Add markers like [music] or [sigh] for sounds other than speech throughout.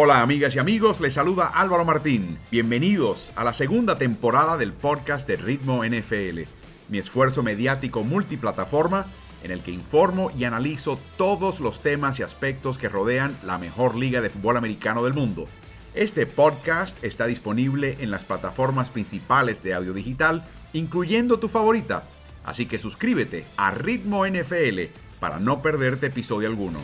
Hola amigas y amigos, les saluda Álvaro Martín. Bienvenidos a la segunda temporada del podcast de Ritmo NFL, mi esfuerzo mediático multiplataforma en el que informo y analizo todos los temas y aspectos que rodean la mejor liga de fútbol americano del mundo. Este podcast está disponible en las plataformas principales de audio digital, incluyendo tu favorita. Así que suscríbete a Ritmo NFL para no perderte episodio alguno.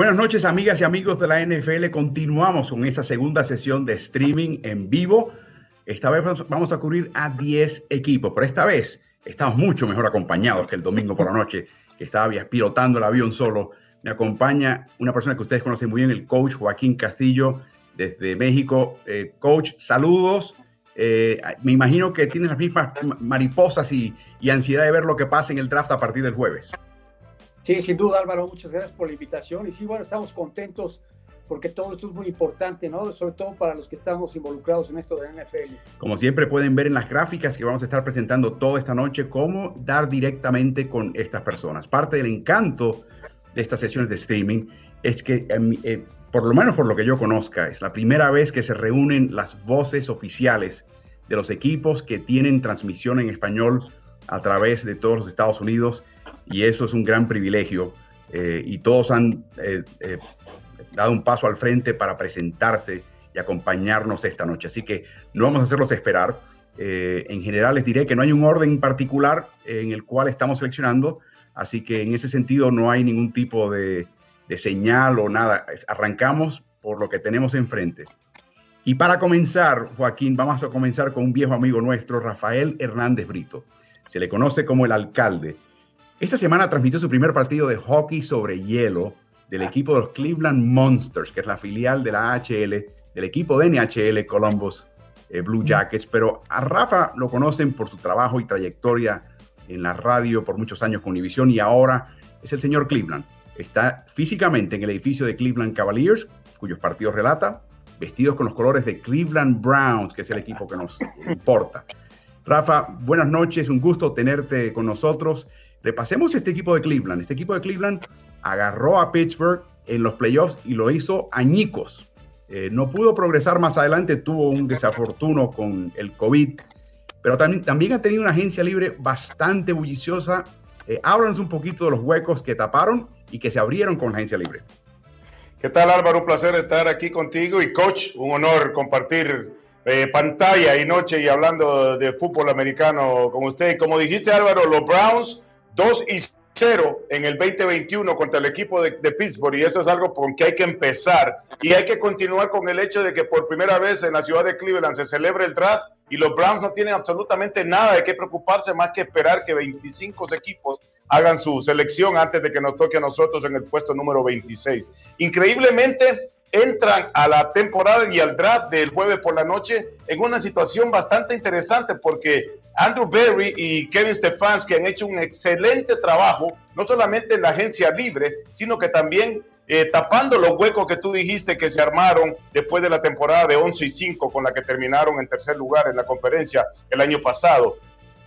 Buenas noches amigas y amigos de la NFL. Continuamos con esa segunda sesión de streaming en vivo. Esta vez vamos a cubrir a 10 equipos, pero esta vez estamos mucho mejor acompañados que el domingo por la noche, que estaba pilotando el avión solo. Me acompaña una persona que ustedes conocen muy bien, el coach Joaquín Castillo desde México. Eh, coach, saludos. Eh, me imagino que tienes las mismas mariposas y ansiedad de ver lo que pasa en el draft a partir del jueves. Sí, sin duda Álvaro, muchas gracias por la invitación y sí, bueno, estamos contentos porque todo esto es muy importante, ¿no? Sobre todo para los que estamos involucrados en esto de NFL. Como siempre pueden ver en las gráficas que vamos a estar presentando toda esta noche, cómo dar directamente con estas personas. Parte del encanto de estas sesiones de streaming es que, em, eh, por lo menos por lo que yo conozca, es la primera vez que se reúnen las voces oficiales de los equipos que tienen transmisión en español a través de todos los Estados Unidos y eso es un gran privilegio eh, y todos han eh, eh, dado un paso al frente para presentarse y acompañarnos esta noche. Así que no vamos a hacerlos esperar. en general les diré que no hay un orden particular en el cual estamos seleccionando, así que en ese sentido no hay ningún tipo de, de señal o nada. Arrancamos por lo que tenemos enfrente. Y para comenzar, Joaquín, vamos a comenzar con un viejo amigo nuestro, Rafael Hernández Brito. Se le conoce como el alcalde esta semana transmitió su primer partido de hockey sobre hielo del equipo de los Cleveland Monsters, que es la filial de la HL, del equipo de NHL Columbus eh, Blue Jackets. Pero a Rafa lo conocen por su trabajo y trayectoria en la radio por muchos años con Univision y ahora es el señor Cleveland. Está físicamente en el edificio de Cleveland Cavaliers, cuyos partidos relata, vestidos con los colores de Cleveland Browns, que es el equipo que nos importa. Rafa, buenas noches, un gusto tenerte con nosotros. Repasemos este equipo de Cleveland. Este equipo de Cleveland agarró a Pittsburgh en los playoffs y lo hizo añicos. Eh, no pudo progresar más adelante, tuvo un desafortuno con el COVID, pero también, también ha tenido una agencia libre bastante bulliciosa. Eh, háblanos un poquito de los huecos que taparon y que se abrieron con la agencia libre. ¿Qué tal Álvaro? Un placer estar aquí contigo y coach, un honor compartir eh, pantalla y noche y hablando de fútbol americano con usted. Como dijiste Álvaro, los Browns 2 y 0 en el 2021 contra el equipo de, Pittsburgh y eso es algo con que hay que empezar y hay que continuar con el hecho de que por primera vez en la ciudad de Cleveland se celebra el draft y los Browns no tienen absolutamente nada de qué preocuparse más que esperar que 25 equipos hagan su selección antes de que nos toque a nosotros en el puesto número 26. Increíblemente, entran a la temporada y al draft del jueves por la noche en una situación bastante interesante porque Andrew Berry y Kevin Stefanski han hecho un excelente trabajo, no solamente en la agencia libre, sino que también eh, tapando los huecos que tú dijiste que se armaron después de la temporada de 11 y 5 con la que terminaron en tercer lugar en la conferencia el año pasado.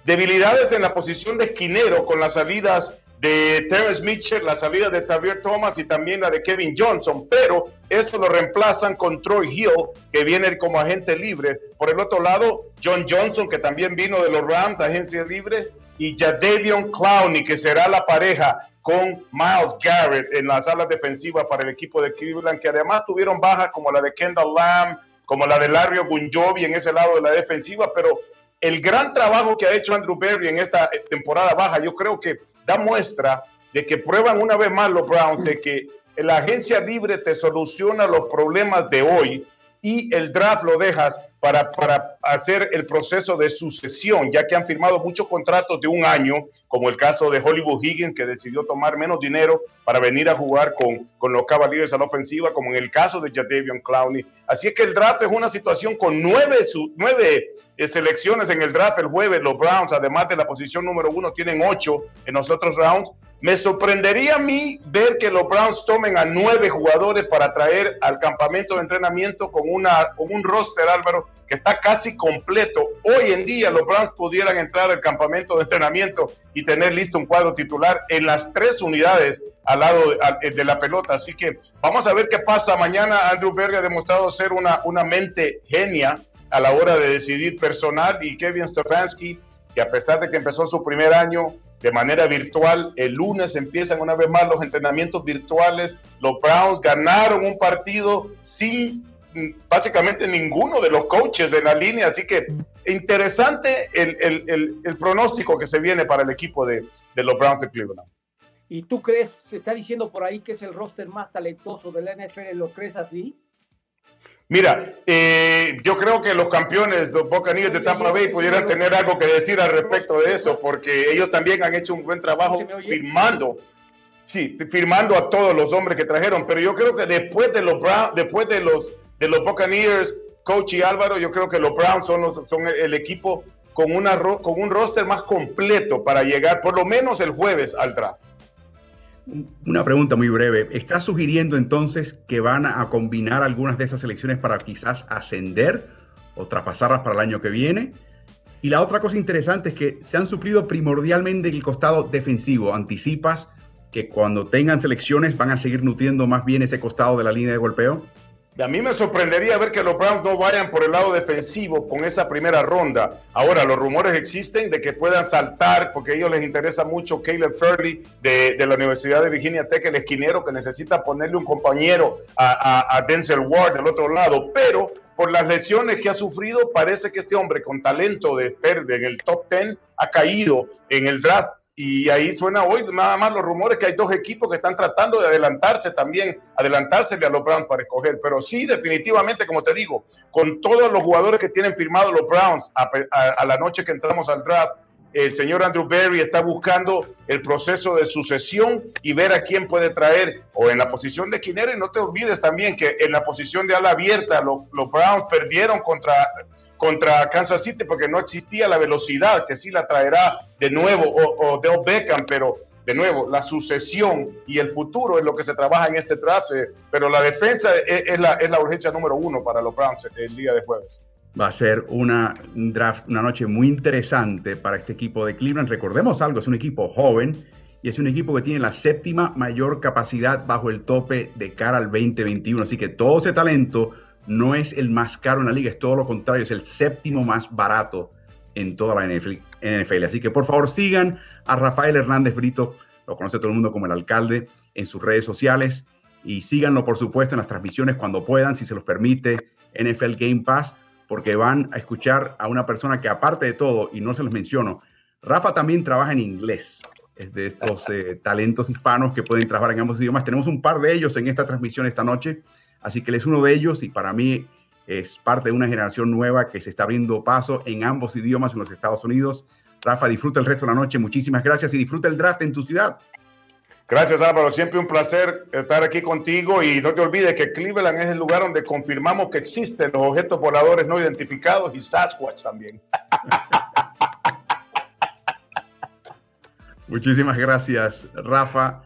Debilidades en la posición de esquinero con las salidas de Terrence Mitchell, la salida de Xavier Thomas y también la de Kevin Johnson, pero eso lo reemplazan con Troy Hill, que viene como agente libre. Por el otro lado, John Johnson, que también vino de los Rams, agencia libre, y Jadavion Clowney, que será la pareja con Miles Garrett en las alas defensivas para el equipo de Cleveland, que además tuvieron bajas como la de Kendall Lamb, como la de Larry Ogunjobi en ese lado de la defensiva, pero el gran trabajo que ha hecho Andrew Berry en esta temporada baja, yo creo que da muestra de que prueban una vez más los Browns de que la agencia libre te soluciona los problemas de hoy y el draft lo dejas para, para, hacer el proceso de sucesión, ya que han firmado muchos contratos de un año, como el caso de Hollywood Higgins, que decidió tomar menos dinero para venir a jugar con, con los Cavaliers a la ofensiva, como en el caso de Jadavion Clowney. Así es que el draft es una situación con nueve, nueve eh, selecciones en el draft el jueves. Los Browns, además de la posición número uno, tienen ocho en los otros rounds Me sorprendería a mí ver que los Browns tomen a nueve jugadores para traer al campamento de entrenamiento con, una, con un roster, Álvaro, que está casi completo. Hoy en día los Browns pudieran entrar al campamento de entrenamiento y tener listo un cuadro titular en las tres unidades al lado de, la pelota. Así que vamos a ver qué pasa. Mañana Andrew Berger ha demostrado ser una, una mente genia a la hora de decidir personal y Kevin Stefanski, que a pesar de que empezó su primer año de manera virtual, el lunes empiezan una vez más los entrenamientos virtuales. Los Browns ganaron un partido sin básicamente ninguno de los coaches de la línea, así que interesante el, el, el, pronóstico que se viene para el equipo de, de los Browns de Cleveland. ¿Y tú crees, se está diciendo por ahí que es el roster más talentoso de la NFL, ¿lo crees así? Mira, eh, yo creo que los campeones, los Buccaneers de Tampa Bay, pudieran tener algo que decir al respecto de eso, porque ellos también han hecho un buen trabajo firmando, sí, firmando a todos los hombres que trajeron. Pero yo creo que después de los Browns, después de los de los Buccaneers, Coach y Álvaro, yo creo que los Browns son, los, son el equipo con, una, con un roster más completo para llegar por lo menos el jueves al draft. Una pregunta muy breve. ¿Estás sugiriendo entonces que van a combinar algunas de esas selecciones para quizás ascender o traspasarlas para el año que viene? Y la otra cosa interesante es que se han suplido primordialmente el costado defensivo. ¿Anticipas que cuando tengan selecciones van a seguir nutriendo más bien ese costado de la línea de golpeo? A mí me sorprendería ver que los Browns no vayan por el lado defensivo con esa primera ronda. Ahora, los rumores existen de que puedan saltar, porque a ellos les interesa mucho Caleb Furley de, la Universidad de Virginia Tech, el esquinero que necesita ponerle un compañero a, a Denzel Ward del otro lado. Pero por las lesiones que ha sufrido, parece que este hombre con talento de estar en el top 10 ha caído en el draft y ahí suena hoy nada más los rumores que hay dos equipos que están tratando de adelantarse también, adelantársele a los Browns para escoger. Pero sí, definitivamente, como te digo, con todos los jugadores que tienen firmados los Browns a, la noche que entramos al draft, el señor Andrew Berry está buscando el proceso de sucesión y ver a quién puede traer o en la posición de quinero. Y no te olvides también que en la posición de ala abierta los Browns perdieron contra contra Kansas City porque no existía la velocidad que sí la traerá de nuevo o, de Beckham, pero de nuevo, la sucesión y el futuro es lo que se trabaja en este draft, eh, pero la defensa es, la, es la urgencia número uno para los Browns el día de jueves. Va a ser una draft, una noche muy interesante para este equipo de Cleveland. Recordemos algo, es un equipo joven y es un equipo que tiene la séptima mayor capacidad bajo el tope de cara al 2021. Así que todo ese talento no es el más caro en la liga, es todo lo contrario, es el séptimo más barato en toda la NFL. Así que por favor sigan a Rafael Hernández Brito, lo conoce todo el mundo como el alcalde, en sus redes sociales y síganlo por supuesto en las transmisiones cuando puedan, si se los permite, NFL Game Pass, porque van a escuchar a una persona que aparte de todo, y no se los menciono, Rafa también trabaja en inglés. Es de estos eh, talentos hispanos que pueden trabajar en ambos idiomas. Tenemos un par de ellos en esta transmisión esta noche. Así que él es uno de ellos y para mí es parte de una generación nueva que se está abriendo paso en ambos idiomas en los Estados Unidos. Rafa, disfruta el resto de la noche. Muchísimas gracias y disfruta el draft en tu ciudad. Gracias Álvaro, siempre un placer estar aquí contigo y no te olvides que Cleveland es el lugar donde confirmamos que existen los objetos voladores no identificados y Sasquatch también. [laughs] Muchísimas gracias Rafa.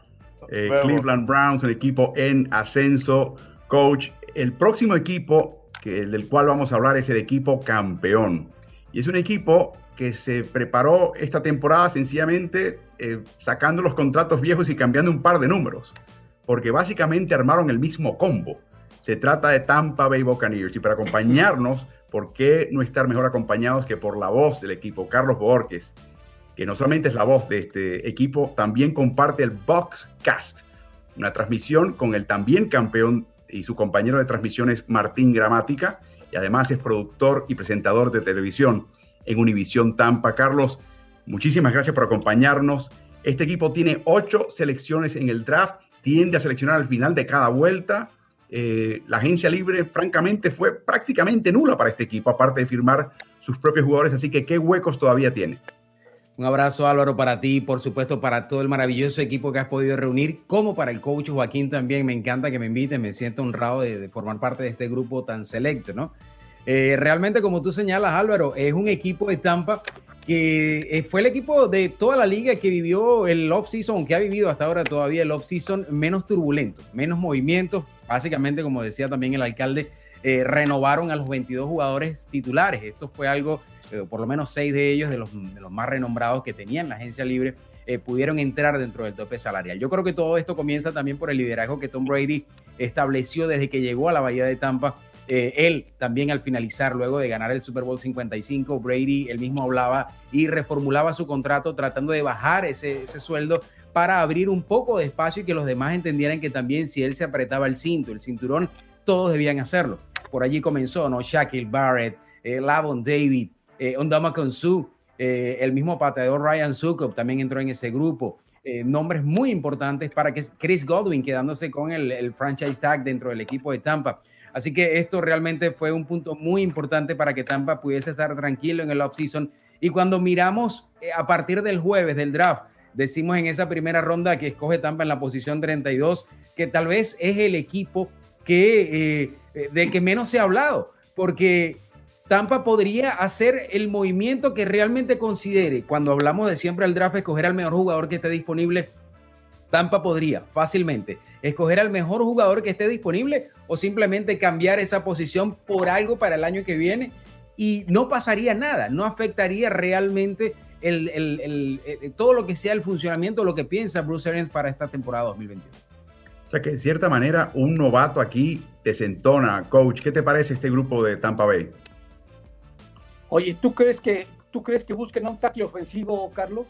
Eh, Cleveland Browns, un equipo en ascenso. Coach, el próximo equipo que, del cual vamos a hablar es el equipo campeón. Y es un equipo que se preparó esta temporada sencillamente eh, sacando los contratos viejos y cambiando un par de números, porque básicamente armaron el mismo combo. Se trata de Tampa Bay Buccaneers y para acompañarnos, ¿por qué no estar mejor acompañados que por la voz del equipo, Carlos Borges, que no solamente es la voz de este equipo, también comparte el Boxcast, una transmisión con el también campeón y su compañero de transmisiones Martín Gramática, y además es productor y presentador de televisión en Univisión Tampa. Carlos, muchísimas gracias por acompañarnos. Este equipo tiene ocho selecciones en el draft, tiende a seleccionar al final de cada vuelta. Eh, la agencia libre, francamente, fue prácticamente nula para este equipo, aparte de firmar sus propios jugadores, así que qué huecos todavía tiene. Un abrazo Álvaro para ti, por supuesto para todo el maravilloso equipo que has podido reunir, como para el coach Joaquín también. Me encanta que me inviten, me siento honrado de, formar parte de este grupo tan selecto, ¿no? Eh, realmente, como tú señalas, Álvaro, es un equipo de Tampa que eh, fue el equipo de toda la liga que vivió el off-season, que ha vivido hasta ahora todavía el off-season menos turbulento, menos movimientos. Básicamente, como decía también el alcalde, eh, renovaron a los 22 jugadores titulares. Esto fue algo, eh, por lo menos seis de ellos, de los, más renombrados que tenían la agencia libre, pudieron entrar dentro del tope salarial. Yo creo que todo esto comienza también por el liderazgo que Tom Brady estableció desde que llegó a la Bahía de Tampa eh, él también al finalizar, luego de ganar el Super Bowl 55, Brady, él mismo hablaba y reformulaba su contrato tratando de bajar ese, sueldo para abrir un poco de espacio y que los demás entendieran que también si él se apretaba el cinto, el cinturón, todos debían hacerlo. Por allí comenzó, ¿no? Shaquille Barrett, eh, Lavon David, eh, Ondama Konsu, eh, el mismo pateador Ryan Sukop también entró en ese grupo. nombres muy importantes para que Chris Godwin quedándose con el, franchise tag dentro del equipo de Tampa. Así que esto realmente fue un punto muy importante para que Tampa pudiese estar tranquilo en el offseason. Y cuando miramos eh, a partir del jueves del draft, decimos en esa primera ronda que escoge Tampa en la posición 32, que tal vez es el equipo que, eh, eh, del que menos se ha hablado, porque Tampa podría hacer el movimiento que realmente considere. Cuando hablamos de siempre el draft, escoger al mejor jugador que esté disponible Tampa podría fácilmente escoger al mejor jugador que esté disponible o simplemente cambiar esa posición por algo para el año que viene y no pasaría nada, no afectaría realmente el, eh, todo lo que sea el funcionamiento, lo que piensa Bruce Arians para esta temporada 2021. O sea que de cierta manera un novato aquí coach. ¿Qué te parece este grupo de Tampa Bay? Oye, ¿tú crees que tú crees que busquen un tackle ofensivo, Carlos?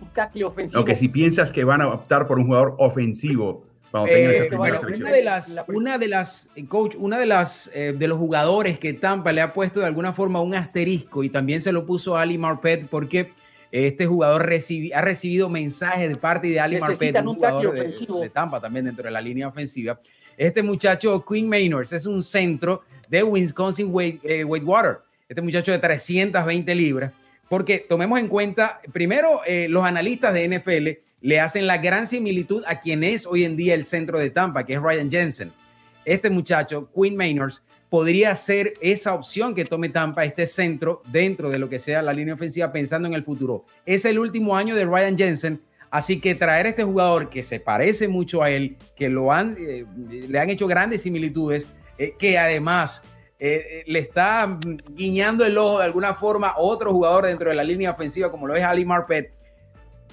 un tackle ofensivo. que si piensas que van a optar por un jugador ofensivo cuando tengan eh, Una de las, una de las, eh, coach, una de las eh, de los jugadores que Tampa le ha puesto de alguna forma un asterisco y también se lo puso a Ali Marpet porque este jugador ha recibido mensajes de parte de Ali Marpet, un, jugador de, Tampa también dentro de la línea ofensiva. Este muchacho, Quinn Maynors, es un centro de Wisconsin Whitewater. Este muchacho de 320 libras porque tomemos en cuenta, primero, eh, los analistas de NFL le hacen la gran similitud a quien es hoy en día el centro de Tampa, que es Ryan Jensen. Este muchacho, Quinn Maynors, podría ser esa opción que tome Tampa, este centro, dentro de lo que sea la línea ofensiva, pensando en el futuro. Es el último año de Ryan Jensen, así que traer a este jugador que se parece mucho a él, que lo han, eh, le han hecho grandes similitudes, eh, que además eh, le está guiñando el ojo de alguna forma otro jugador dentro de la línea ofensiva, como lo es Ali Marpet,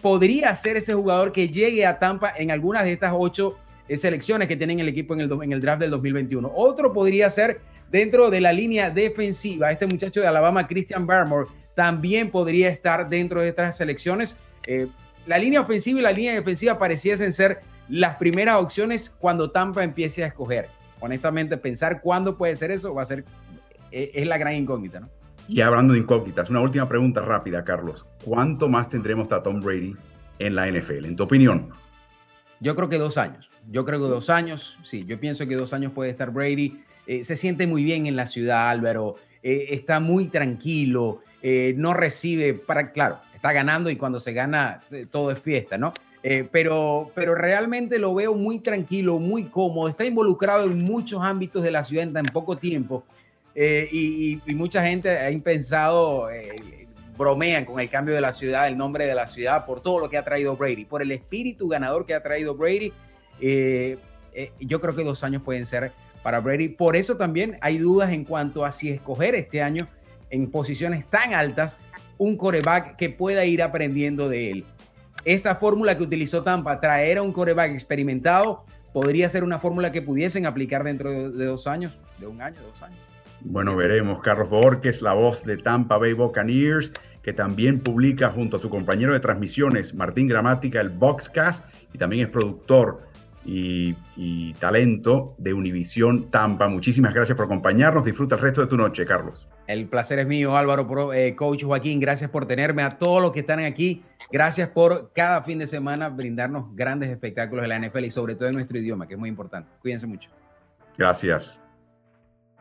podría ser ese jugador que llegue a Tampa en algunas de estas ocho eh, selecciones que tienen el equipo en el, draft del 2021. Otro podría ser dentro de la línea defensiva. Este muchacho de Alabama, Christian Barmore, también podría estar dentro de estas selecciones. Eh, la línea ofensiva y la línea defensiva pareciesen ser las primeras opciones cuando Tampa empiece a escoger honestamente, pensar cuándo puede ser eso va a ser, e, es la gran incógnita, ¿no? Y hablando de incógnitas, una última pregunta rápida, Carlos. ¿Cuánto más tendremos a Tom Brady en la NFL, en tu opinión? Yo creo que dos años. Yo creo que dos años, sí, yo pienso que dos años puede estar Brady. Eh, se siente muy bien en la ciudad, Álvaro. Eh, está muy tranquilo. Eh, no recibe, para, claro, está ganando y cuando se gana todo es fiesta, ¿no? Eh, pero, pero realmente lo veo muy tranquilo, muy cómodo, está involucrado en muchos ámbitos de la ciudad en poco tiempo eh, y, mucha gente ha pensado, eh, bromean con el cambio de la ciudad, el nombre de la ciudad, por todo lo que ha traído Brady, por el espíritu ganador que ha traído Brady. yo creo que dos años pueden ser para Brady. Por eso también hay dudas en cuanto a si escoger este año en posiciones tan altas un coreback que pueda ir aprendiendo de él esta fórmula que utilizó Tampa, traer a un coreback experimentado, podría ser una fórmula que pudiesen aplicar dentro de, dos años, de un año, dos años. Bueno, veremos. Carlos Borges, la voz de Tampa Bay Buccaneers, que también publica junto a su compañero de transmisiones, Martín Gramática, el Boxcast, y también es productor y, talento de Univisión Tampa. Muchísimas gracias por acompañarnos. Disfruta el resto de tu noche, Carlos. El placer es mío, Álvaro, eh, coach Joaquín. Gracias por tenerme a todos los que están aquí Gracias por cada fin de semana brindarnos grandes espectáculos de la NFL y sobre todo en nuestro idioma, que es muy importante. Cuídense mucho. Gracias.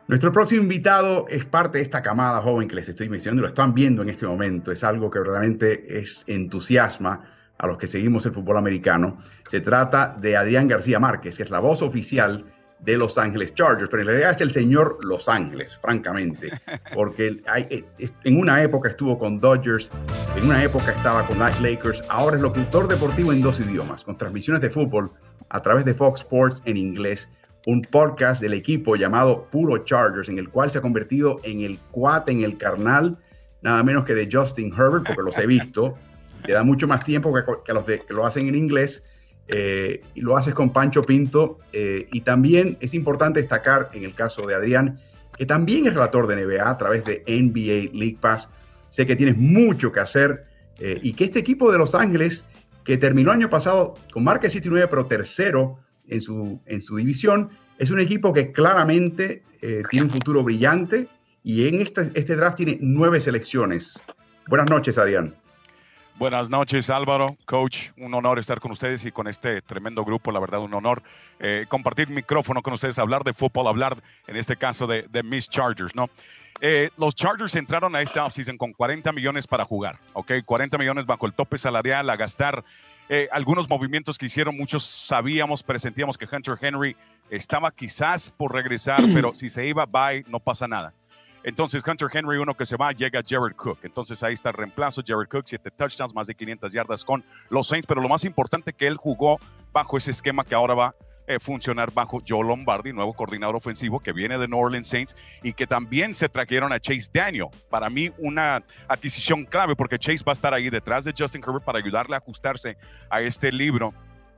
Nuestro próximo invitado es parte de esta camada joven que les estoy mencionando, lo están viendo en este momento, es algo que realmente es entusiasma a los que seguimos el fútbol americano. Se trata de Adrián García Márquez, que es la voz oficial de Los Ángeles Chargers, pero en realidad es el señor Los Ángeles, francamente, [laughs] porque hay, en una época estuvo con Dodgers, en una época estaba con Lakers, ahora es locutor deportivo en dos idiomas, con transmisiones de fútbol a través de Fox Sports en inglés, un podcast del equipo llamado Puro Chargers, en el cual se ha convertido en el cuate, en el carnal, nada menos que de Justin Herbert, porque los he visto, [laughs] le da mucho más tiempo que, a los que lo hacen en inglés eh, y lo haces con Pancho Pinto. Eh, y también es importante destacar en el caso de Adrián, que también es relator de NBA a través de NBA League Pass. Sé que tienes mucho que hacer eh, y que este equipo de Los Ángeles, que terminó año pasado con marca 7 9, pero tercero en su, en su división, es un equipo que claramente tiene un futuro brillante y en este, este draft tiene nueve selecciones. Buenas noches, Adrián. Buenas noches Álvaro, coach, un honor estar con ustedes y con este tremendo grupo, la verdad un honor eh, compartir micrófono con ustedes, hablar de fútbol, hablar en este caso de, de Miss Chargers, ¿no? Eh, los Chargers entraron a esta offseason con 40 millones para jugar, ¿ok? 40 millones bajo el tope salarial a gastar eh, algunos movimientos que hicieron, muchos sabíamos, presentíamos que Hunter Henry estaba quizás por regresar, pero si se iba, bye, no pasa nada. Entonces, Hunter Henry, uno que se va, llega Jared Cook. Entonces, ahí está el reemplazo. Jared Cook, siete touchdowns, más de 500 yardas con los Saints. Pero lo más importante que él jugó bajo ese esquema que ahora va a eh, funcionar bajo Joe Lombardi, nuevo coordinador ofensivo que viene de New Orleans Saints y que también se trajeron a Chase Daniel. Para mí, una adquisición clave porque Chase va a estar ahí detrás de Justin Herbert para ayudarle a ajustarse a este libro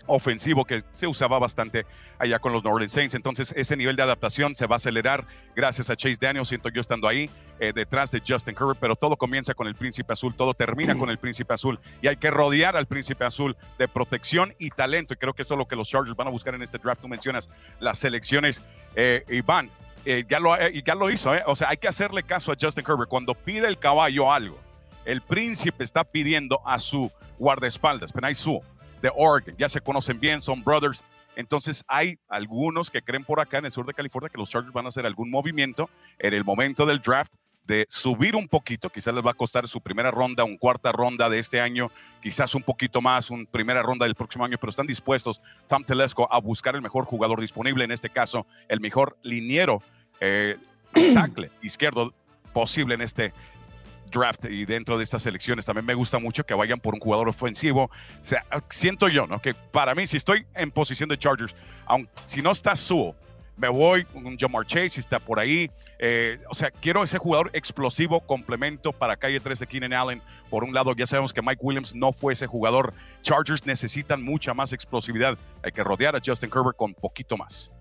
ofensivo que se usaba bastante allá con los New Orleans Saints. Entonces, ese nivel de adaptación se va a acelerar gracias a Chase Daniel. Siento yo estando ahí eh, detrás de Justin Herbert, pero todo comienza con el Príncipe Azul, todo termina con el Príncipe Azul y hay que rodear al Príncipe Azul de protección y talento. Y creo que eso es lo que los Chargers van a buscar en este draft. Tú mencionas las selecciones, eh, Iván. Eh, ya, lo, ya lo hizo, o sea, hay que hacerle caso a Justin Herbert. Cuando pide el caballo algo, el príncipe está pidiendo a su guardaespaldas, Penay Su, de Oregon. Ya se conocen bien, son brothers. Entonces hay algunos que creen por acá en el sur de California que los Chargers van a hacer algún movimiento en el momento del draft de subir un poquito, quizás les va a costar su primera ronda, un cuarta ronda de este año, quizás un poquito más, una primera ronda del próximo año, pero están dispuestos Tom Telesco a buscar el mejor jugador disponible, en este caso el mejor liniero eh, [clears throat] tackle izquierdo posible en este draft y dentro de estas elecciones también me gusta mucho que vayan por un jugador ofensivo. O sea, siento yo, ¿no? Que para mí, si estoy en posición de Chargers, aun si no está Suo, me voy con Jamar Chase, si está por ahí. Eh, o sea, quiero ese jugador explosivo, complemento para calle 13 Keenan Allen. Por un lado, ya sabemos que Mike Williams no fue ese jugador. Chargers necesitan mucha más explosividad. Hay que rodear a Justin Herbert con poquito más.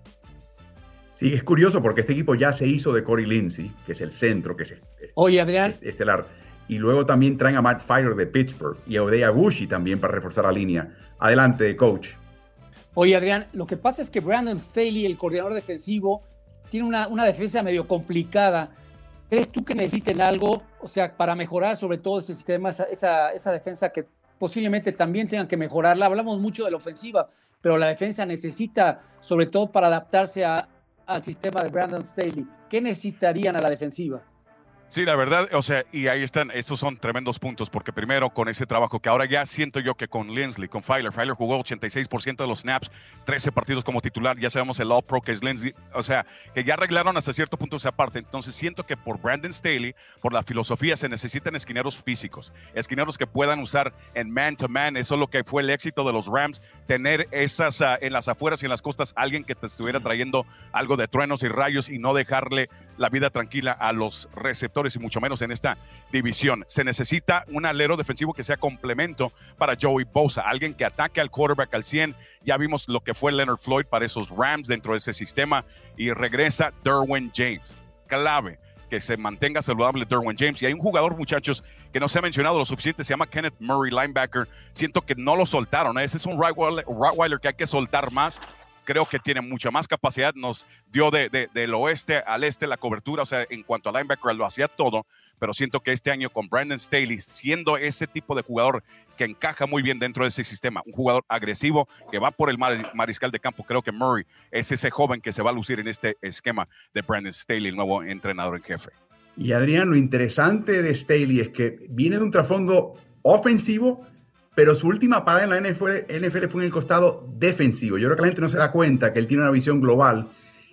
Sí, es curioso porque este equipo ya se hizo de Corey Lindsey, que es el centro, que es Oye, Adrián. estelar. Y luego también traen a Matt Fire de Pittsburgh y a Odea Bushi también para reforzar la línea. Adelante, coach. Oye, Adrián, lo que pasa es que Brandon Staley, el coordinador defensivo, tiene una, una defensa medio complicada. ¿Crees tú que necesiten algo, o sea, para mejorar sobre todo ese sistema, esa, esa defensa que posiblemente también tengan que mejorarla? Hablamos mucho de la ofensiva, pero la defensa necesita, sobre todo para adaptarse a, al sistema de Brandon Staley? ¿Qué necesitarían a la defensiva? Sí, la verdad, o sea, y ahí están, estos son tremendos puntos, porque primero con ese trabajo que ahora ya siento yo que con Linsley, con Filer, Filer jugó 86% de los snaps, 13 partidos como titular, ya sabemos el All-Pro que es Linsley, o sea, que ya arreglaron hasta cierto punto esa parte, entonces siento que por Brandon Staley, por la filosofía, se necesitan esquineros físicos, esquineros que puedan usar en man-to-man, eso es lo que fue el éxito de los Rams, tener esas uh, en las afueras y en las costas, alguien que te estuviera trayendo algo de truenos y rayos y no dejarle la vida tranquila a los receptores y mucho menos en esta división. Se necesita un alero defensivo que sea complemento para Joey Bosa, alguien que ataque al quarterback al 100. Ya vimos lo que fue Leonard Floyd para esos Rams dentro de ese sistema y regresa Derwin James. Clave que se mantenga saludable Derwin James. Y hay un jugador, muchachos, que no se ha mencionado lo suficiente, se llama Kenneth Murray, linebacker. Siento que no lo soltaron. Ese es un Rottweiler que hay que soltar más creo que tiene mucha más capacidad, nos dio de, del oeste al este la cobertura, o sea, en cuanto a linebacker lo hacía todo, pero siento que este año con Brandon Staley, siendo ese tipo de jugador que encaja muy bien dentro de ese sistema, un jugador agresivo que va por el mariscal de campo, creo que Murray es ese joven que se va a lucir en este esquema de Brandon Staley, el nuevo entrenador en jefe. Y Adrián, lo interesante de Staley es que viene de un trasfondo ofensivo, pero su última parada en la NFL, fue en el costado defensivo. Yo creo que la gente no se da cuenta que él tiene una visión global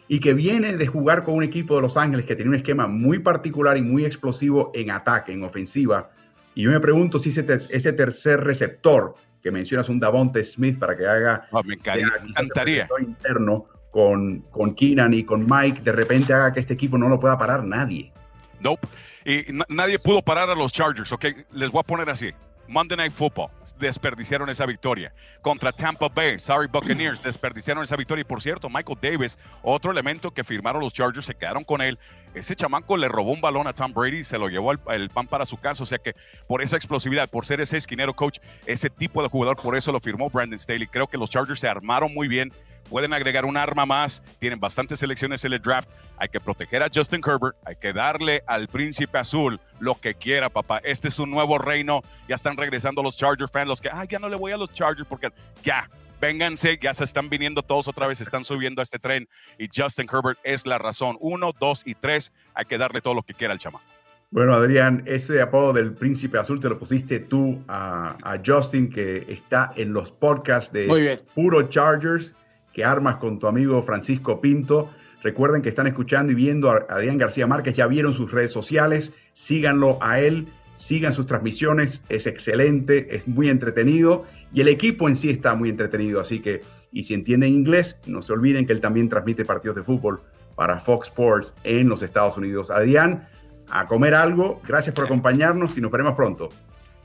y que viene de jugar con un equipo de Los Ángeles que tiene un esquema muy particular y muy explosivo en ataque, en ofensiva. Y yo me pregunto si ese, ese tercer receptor que mencionas, un Davonte Smith, para que haga... Oh, me encantaría. interno con, con Keenan y con Mike, de repente haga que este equipo no lo pueda parar nadie. Nope. Y nadie pudo parar a los Chargers, ¿ok? Les voy a poner así. Monday Night Football desperdiciaron esa victoria. Contra Tampa Bay, sorry Buccaneers, [clears throat] desperdiciaron esa victoria. Y por cierto, Michael Davis, otro elemento que firmaron los Chargers, se quedaron con él. Ese chamaco le robó un balón a Tom Brady y se lo llevó el, pan para su casa. O sea que por esa explosividad, por ser ese esquinero coach, ese tipo de jugador, por eso lo firmó Brandon Staley. Creo que los Chargers se armaron muy bien pueden agregar un arma más, tienen bastantes selecciones en el draft, hay que proteger a Justin Herbert, hay que darle al príncipe azul lo que quiera, papá. Este es un nuevo reino, ya están regresando los Charger fans, los que, ay, ya no le voy a los Chargers porque ya, vénganse, ya se están viniendo todos otra vez, están subiendo a este tren y Justin Herbert es la razón. Uno, dos y tres, hay que darle todo lo que quiera al chamaco. Bueno, Adrián, ese apodo del príncipe azul te lo pusiste tú a, a Justin, que está en los podcasts de Puro Chargers que armas con tu amigo Francisco Pinto. Recuerden que están escuchando y viendo a Adrián García Márquez, ya vieron sus redes sociales, síganlo a él, sigan sus transmisiones, es excelente, es muy entretenido y el equipo en sí está muy entretenido, así que, y si entienden inglés, no se olviden que él también transmite partidos de fútbol para Fox Sports en los Estados Unidos. Adrián, a comer algo, gracias por acompañarnos y nos veremos pronto.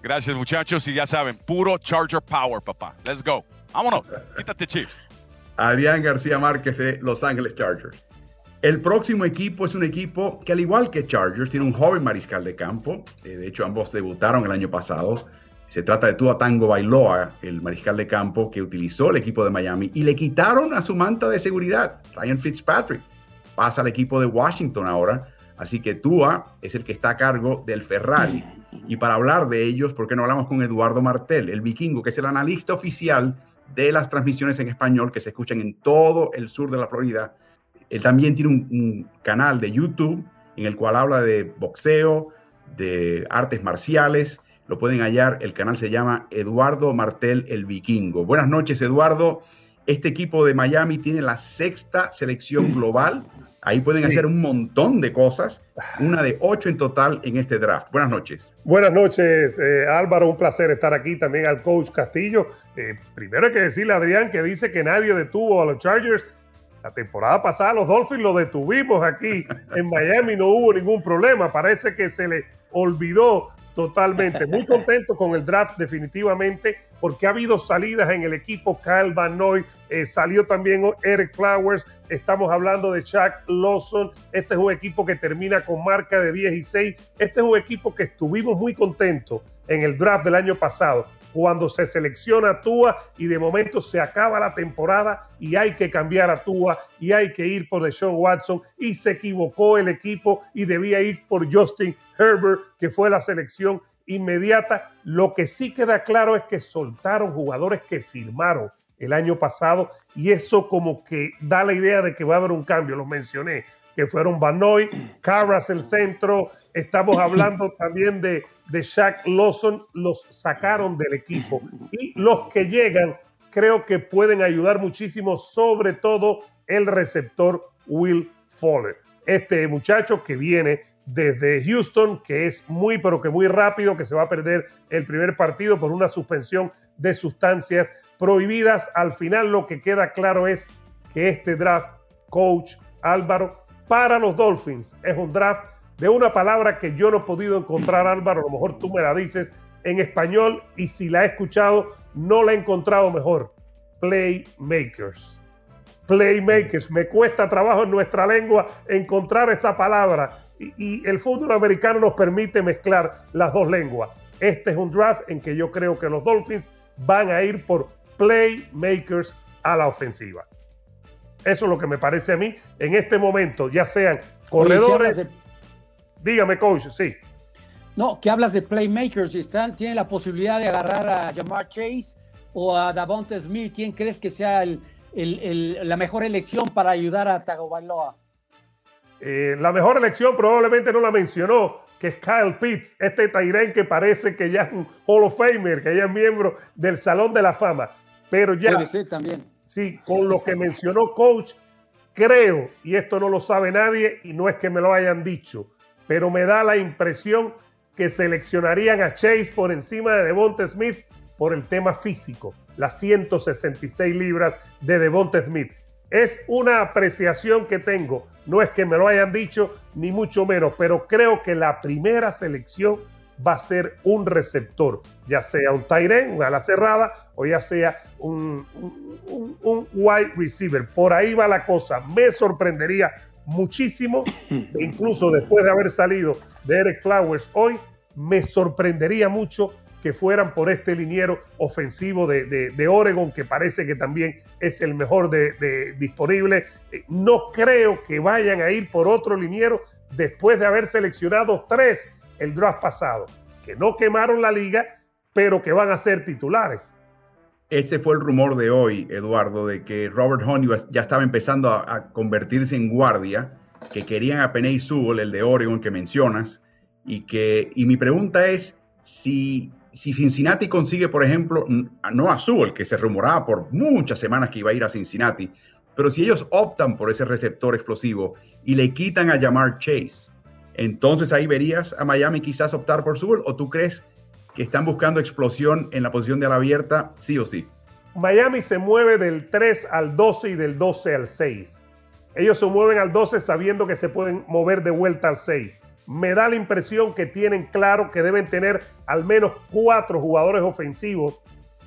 Gracias muchachos y ya saben, puro Charger Power, papá. Let's go. Vámonos, quítate Chiefs. Adrián García Márquez de Los Ángeles Chargers. El próximo equipo es un equipo que al igual que Chargers tiene un joven mariscal de campo. Eh, de hecho, ambos debutaron el año pasado. Se trata de Tua Tango Bailoa, el mariscal de campo que utilizó el equipo de Miami y le quitaron a su manta de seguridad, Ryan Fitzpatrick. Pasa al equipo de Washington ahora. Así que Tua es el que está a cargo del Ferrari. Y para hablar de ellos, ¿por qué no hablamos con Eduardo Martel, el vikingo, que es el analista oficial de las transmisiones en español que se escuchan en todo el sur de la Florida. Él también tiene un, canal de YouTube en el cual habla de boxeo, de artes marciales. Lo pueden hallar. El canal se llama Eduardo Martel el Vikingo. Buenas noches, Eduardo. Este equipo de Miami tiene la sexta selección global Ahí pueden hacer un montón de cosas, una de ocho en total en este draft. Buenas noches. Buenas noches, eh, Álvaro. Un placer estar aquí también al coach Castillo. Eh, primero hay que decirle a Adrián que dice que nadie detuvo a los Chargers. La temporada pasada los Dolphins lo detuvimos aquí en Miami, no hubo ningún problema. Parece que se le olvidó totalmente. Muy [laughs] contento con el draft definitivamente porque ha habido salidas en el equipo. Kyle Van Noy, eh, salió también Eric Flowers, estamos hablando de Chuck Lawson. Este es un equipo que termina con marca de 10 y 6. Este es un equipo que estuvimos muy contentos en el draft del año pasado cuando se selecciona a Tua y de momento se acaba la temporada y hay que cambiar a Tua y hay que ir por Deshaun Watson y se equivocó el equipo y debía ir por Justin Herbert, que fue la selección inmediata. Lo que sí queda claro es que soltaron jugadores que firmaron el año pasado y eso como que da la idea de que va a haber un cambio, los mencioné, que fueron Banoy, Carras el centro, estamos hablando también de, de Shaq Lawson, los sacaron del equipo y los que llegan creo que pueden ayudar muchísimo, sobre todo el receptor Will Fuller. Este muchacho que viene desde Houston, que es muy, pero que muy rápido, que se va a perder el primer partido por una suspensión de sustancias prohibidas. Al final lo que queda claro es que este draft, coach Álvaro, para los Dolphins es un draft de una palabra que yo no he podido encontrar, [laughs] Álvaro, a lo mejor tú me la dices en español y si la he escuchado, no la he encontrado mejor. Playmakers. Playmakers. Me cuesta trabajo en nuestra lengua encontrar esa palabra y, el fútbol americano nos permite mezclar las dos lenguas. Este es un draft en que yo creo que los Dolphins van a ir por playmakers a la ofensiva. Eso es lo que me parece a mí en este momento, ya sean corredores. Dígame, coach, sí. No, que hablas de playmakers y están, tienen la posibilidad de agarrar a Jamar Chase o a Davonte Smith. ¿Quién crees que sea la mejor elección para ayudar a Tagovailoa? Eh, la mejor elección probablemente no la mencionó, que es Kyle Pitts, este Tyrén que parece que ya es un Hall of Famer, que ya es miembro del Salón de la Fama. Pero ya. Puede ser también. Sí, con lo que mencionó Coach, creo, y esto no lo sabe nadie y no es que me lo hayan dicho, pero me da la impresión que seleccionarían a Chase por encima de Devonta Smith por el tema físico, las 166 libras de Devonta Smith. Es una apreciación que tengo, no es que me lo hayan dicho, ni mucho menos, pero creo que la primera selección va a ser un receptor, ya sea un tight una ala cerrada, o ya sea un, un, wide receiver. Por ahí va la cosa. Me sorprendería muchísimo, [laughs] incluso después de haber salido de Eric Flowers hoy, me sorprendería mucho que fueran por este liniero ofensivo de, Oregon, que parece que también es el mejor de, disponible. Eh, no creo que vayan a ir por otro liniero después de haber seleccionado tres el draft pasado, que no quemaron la liga, pero que van a ser titulares. Ese fue el rumor de hoy, Eduardo, de que Robert Honey ya estaba empezando a, convertirse en guardia, que querían a Penny Sewell, el de Oregon que mencionas, y que y mi pregunta es si si Cincinnati consigue, por ejemplo, no a Sewell, que se rumoraba por muchas semanas que iba a ir a Cincinnati, pero si ellos optan por ese receptor explosivo y le quitan a Jamar Chase, entonces ahí verías a Miami quizás optar por Sewell o tú crees que están buscando explosión en la posición de ala abierta, sí o sí. Miami se mueve del 3 al 12 y del 12 al 6. Ellos se mueven al 12 sabiendo que se pueden mover de vuelta al 6. Me da la impresión que tienen claro que deben tener al menos cuatro jugadores ofensivos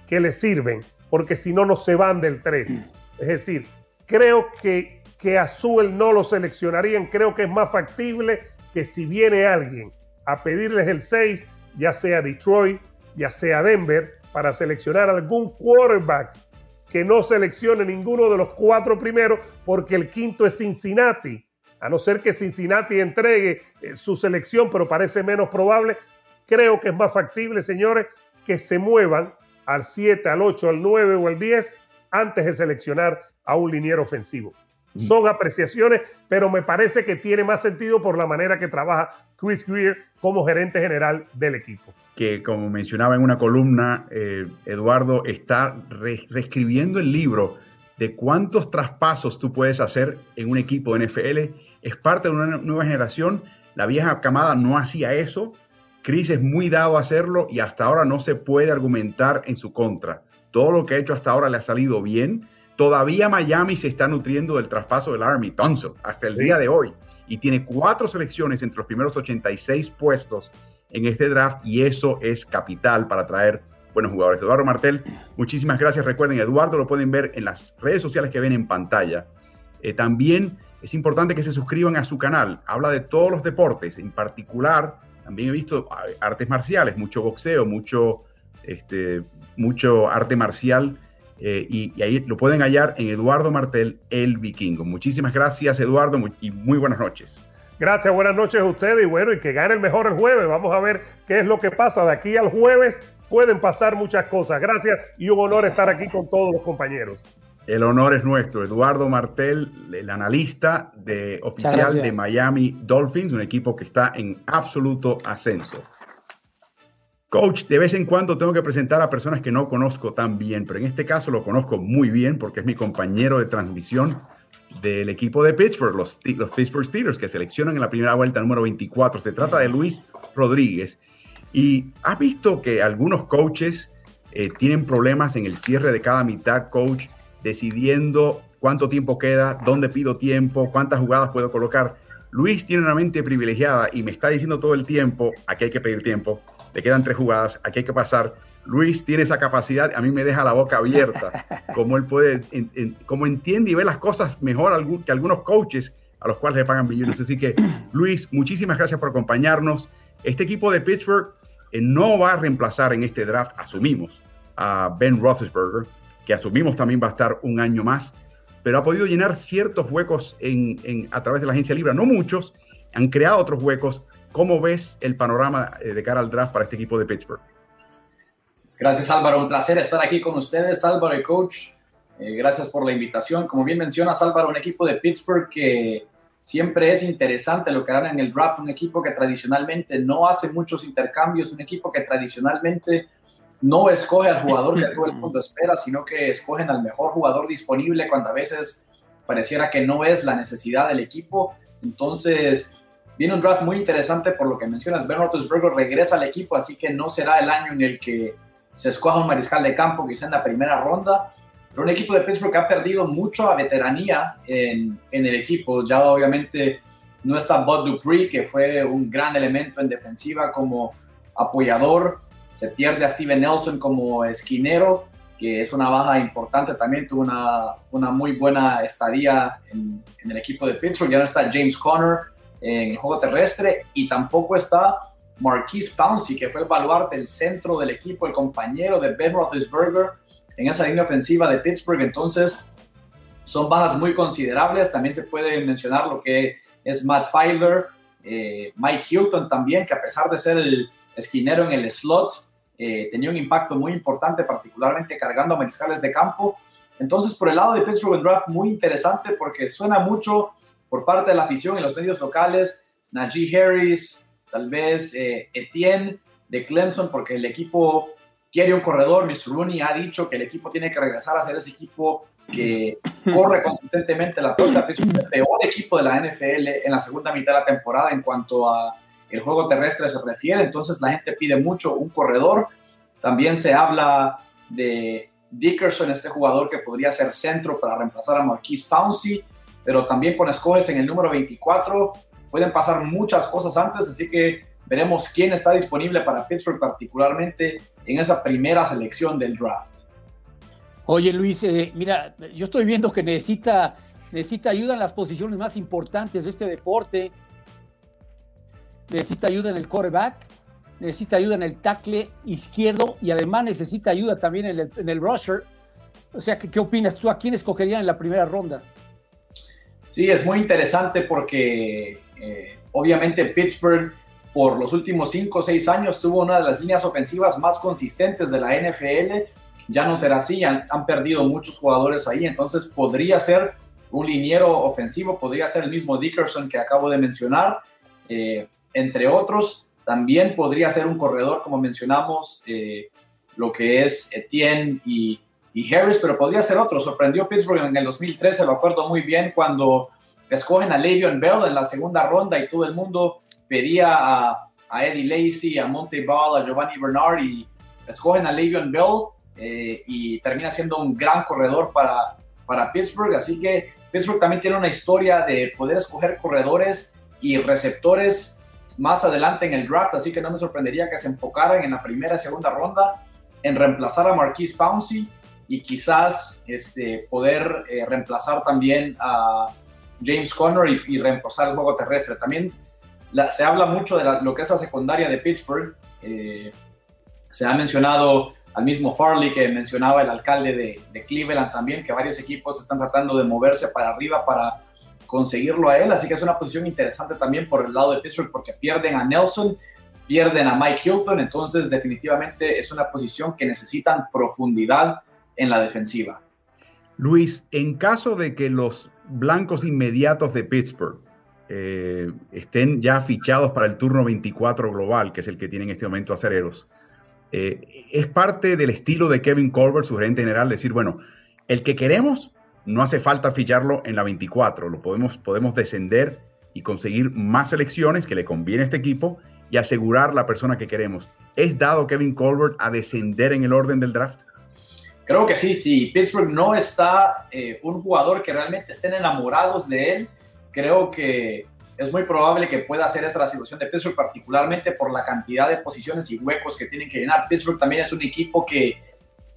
que les sirven, porque si no, no se van del 3. Es decir, creo que, que a Sewell no lo seleccionarían. Creo que es más factible que si viene alguien a pedirles el 6, ya sea Detroit, ya sea Denver, para seleccionar algún quarterback que no seleccione ninguno de los cuatro primeros, porque el quinto es Cincinnati. A no ser que Cincinnati entregue eh, su selección, pero parece menos probable, creo que es más factible, señores, que se muevan al 7, al 8, al 9 o al 10 antes de seleccionar a un liniero ofensivo. Son apreciaciones, pero me parece que tiene más sentido por la manera que trabaja Chris Greer como gerente general del equipo. Que como mencionaba en una columna, eh, Eduardo está reescribiendo el libro de cuántos traspasos tú puedes hacer en un equipo de NFL. Es parte de una nueva generación. La vieja camada no hacía eso. Chris es muy dado a hacerlo y hasta ahora no se puede argumentar en su contra. Todo lo que ha hecho hasta ahora le ha salido bien Todavía Miami se está nutriendo del traspaso del Army Thompson hasta el día de hoy y tiene cuatro selecciones entre los primeros 86 puestos en este draft y eso es capital para traer buenos jugadores. Eduardo Martel, muchísimas gracias. Recuerden, Eduardo lo pueden ver en las redes sociales que ven en pantalla. Eh, también es importante que se suscriban a su canal. Habla de todos los deportes, en particular, también he visto ah, artes marciales, mucho boxeo, mucho, este, mucho arte marcial eh, y, ahí lo pueden hallar en Eduardo Martel, el vikingo. Muchísimas gracias, Eduardo, y muy buenas noches. Gracias, buenas noches a ustedes y bueno, y que gane el mejor el jueves. Vamos a ver qué es lo que pasa de aquí al jueves. Pueden pasar muchas cosas. Gracias y un honor estar aquí con todos los compañeros. El honor es nuestro. Eduardo Martel, el analista de, oficial de Miami Dolphins, un equipo que está en absoluto ascenso. Coach, de vez en cuando tengo que presentar a personas que no conozco tan bien, pero en este caso lo conozco muy bien porque es mi compañero de transmisión del equipo de Pittsburgh, los, Pittsburgh Steelers, que seleccionan en la primera vuelta número 24. Se trata de Luis Rodríguez. Y has visto que algunos coaches eh, tienen problemas en el cierre de cada mitad, coach, decidiendo cuánto tiempo queda, dónde pido tiempo, cuántas jugadas puedo colocar. Luis tiene una mente privilegiada y me está diciendo todo el tiempo, aquí hay que pedir tiempo, le quedan tres jugadas, aquí hay que pasar. Luis tiene esa capacidad, a mí me deja la boca abierta, [laughs] como él puede, como entiende y ve las cosas mejor que algunos coaches a los cuales le pagan millones. Así que, [clears throat] Luis, muchísimas gracias por acompañarnos. Este equipo de Pittsburgh eh, no va a reemplazar en este draft, asumimos, a Ben Roethlisberger, que asumimos también va a estar un año más, pero ha podido llenar ciertos huecos en, a través de la agencia libre, no muchos, han creado otros huecos ¿Cómo ves el panorama eh, de cara al draft para este equipo de Pittsburgh? Gracias Álvaro, un placer estar aquí con ustedes, Álvaro y coach. Eh, gracias por la invitación. Como bien mencionas Álvaro, un equipo de Pittsburgh que siempre es interesante lo que harán en el draft, un equipo que tradicionalmente no hace muchos intercambios, un equipo que tradicionalmente no escoge al jugador que todo el mundo espera, sino que escogen al mejor jugador disponible cuando a veces pareciera que no es la necesidad del equipo. Entonces, viene un draft muy interesante por lo que mencionas. Ben Roethlisberger regresa al equipo, así que no será el año en el que se escoja un mariscal de campo, quizá en la primera ronda. Pero un equipo de Pittsburgh que ha perdido mucho a veteranía en, en el equipo. Ya obviamente no está Bud Dupree, que fue un gran elemento en defensiva como apoyador. Se pierde a Steven Nelson como esquinero, que es una baja importante. También tuvo una, una muy buena estadía en, en, el equipo de Pittsburgh. Ya no está James Conner en el juego terrestre y tampoco está Marquise Pouncey, que fue el baluarte, el centro del equipo, el compañero de Ben Roethlisberger en esa línea ofensiva de Pittsburgh. Entonces, son bajas muy considerables. También se puede mencionar lo que es Matt Filer, eh, Mike Hilton también, que a pesar de ser el esquinero en el slot, eh, tenía un impacto muy importante, particularmente cargando a mariscales de campo. Entonces, por el lado de Pittsburgh, un draft muy interesante porque suena mucho por parte de la afición y los medios locales, Najee Harris, tal vez eh, Etienne de Clemson, porque el equipo quiere un corredor. Mr. Rooney ha dicho que el equipo tiene que regresar a ser ese equipo que [laughs] corre consistentemente la pelota. Es el peor equipo de la NFL en la segunda mitad de la temporada en cuanto a el juego terrestre se refiere. Entonces la gente pide mucho un corredor. También se habla de Dickerson, este jugador que podría ser centro para reemplazar a Marquise Pouncey, pero también con escoges en el número 24 pueden pasar muchas cosas antes, así que veremos quién está disponible para Pittsburgh particularmente en esa primera selección del draft. Oye, Luis, eh, mira, yo estoy viendo que necesita, necesita ayuda en las posiciones más importantes de este deporte. Necesita ayuda en el quarterback, necesita ayuda en el tackle izquierdo y además necesita ayuda también en el, en el rusher. O sea, ¿qué, ¿qué, opinas tú? ¿A quién escogerían en la primera ronda? Sí, es muy interesante porque eh, obviamente Pittsburgh por los últimos 5 o 6 años tuvo una de las líneas ofensivas más consistentes de la NFL ya no será así, han, perdido muchos jugadores ahí, entonces podría ser un liniero ofensivo, podría ser el mismo Dickerson que acabo de mencionar, eh, entre otros, también podría ser un corredor, como mencionamos, eh, lo que es Etienne y, y, Harris, pero podría ser otro. Sorprendió Pittsburgh en el 2013, lo acuerdo muy bien, cuando escogen a Le'Veon Bell en la segunda ronda y todo el mundo pedía a, Eddie Lacy, a Monte Ball, a Giovanni Bernard y escogen a Le'Veon Bell eh, y termina siendo un gran corredor para, para Pittsburgh. Así que Pittsburgh también tiene una historia de poder escoger corredores y receptores más adelante en el draft, así que no me sorprendería que se enfocaran en la primera y segunda ronda en reemplazar a Marquise Pouncey y quizás este, poder eh, reemplazar también a James Conner y, y, reforzar el juego terrestre. También la, se habla mucho de la, lo que es la secundaria de Pittsburgh. Eh, se ha mencionado al mismo Farley que mencionaba el alcalde de, de, Cleveland también, que varios equipos están tratando de moverse para arriba para conseguirlo a él, así que es una posición interesante también por el lado de Pittsburgh porque pierden a Nelson, pierden a Mike Hilton, entonces definitivamente es una posición que necesitan profundidad en la defensiva. Luis, en caso de que los blancos inmediatos de Pittsburgh eh, estén ya fichados para el turno 24 global, que es el que tienen en este momento acereros, eh, es parte del estilo de Kevin Colbert, su gerente general, decir, bueno, el que queremos no hace falta ficharlo en la 24, lo podemos, podemos descender y conseguir más selecciones que le conviene a este equipo y asegurar la persona que queremos. ¿Es dado Kevin Colbert a descender en el orden del draft? Creo que sí, sí. Pittsburgh no está eh, un jugador que realmente estén enamorados de él. Creo que es muy probable que pueda hacer esta la situación de Pittsburgh, particularmente por la cantidad de posiciones y huecos que tienen que llenar. Pittsburgh también es un equipo que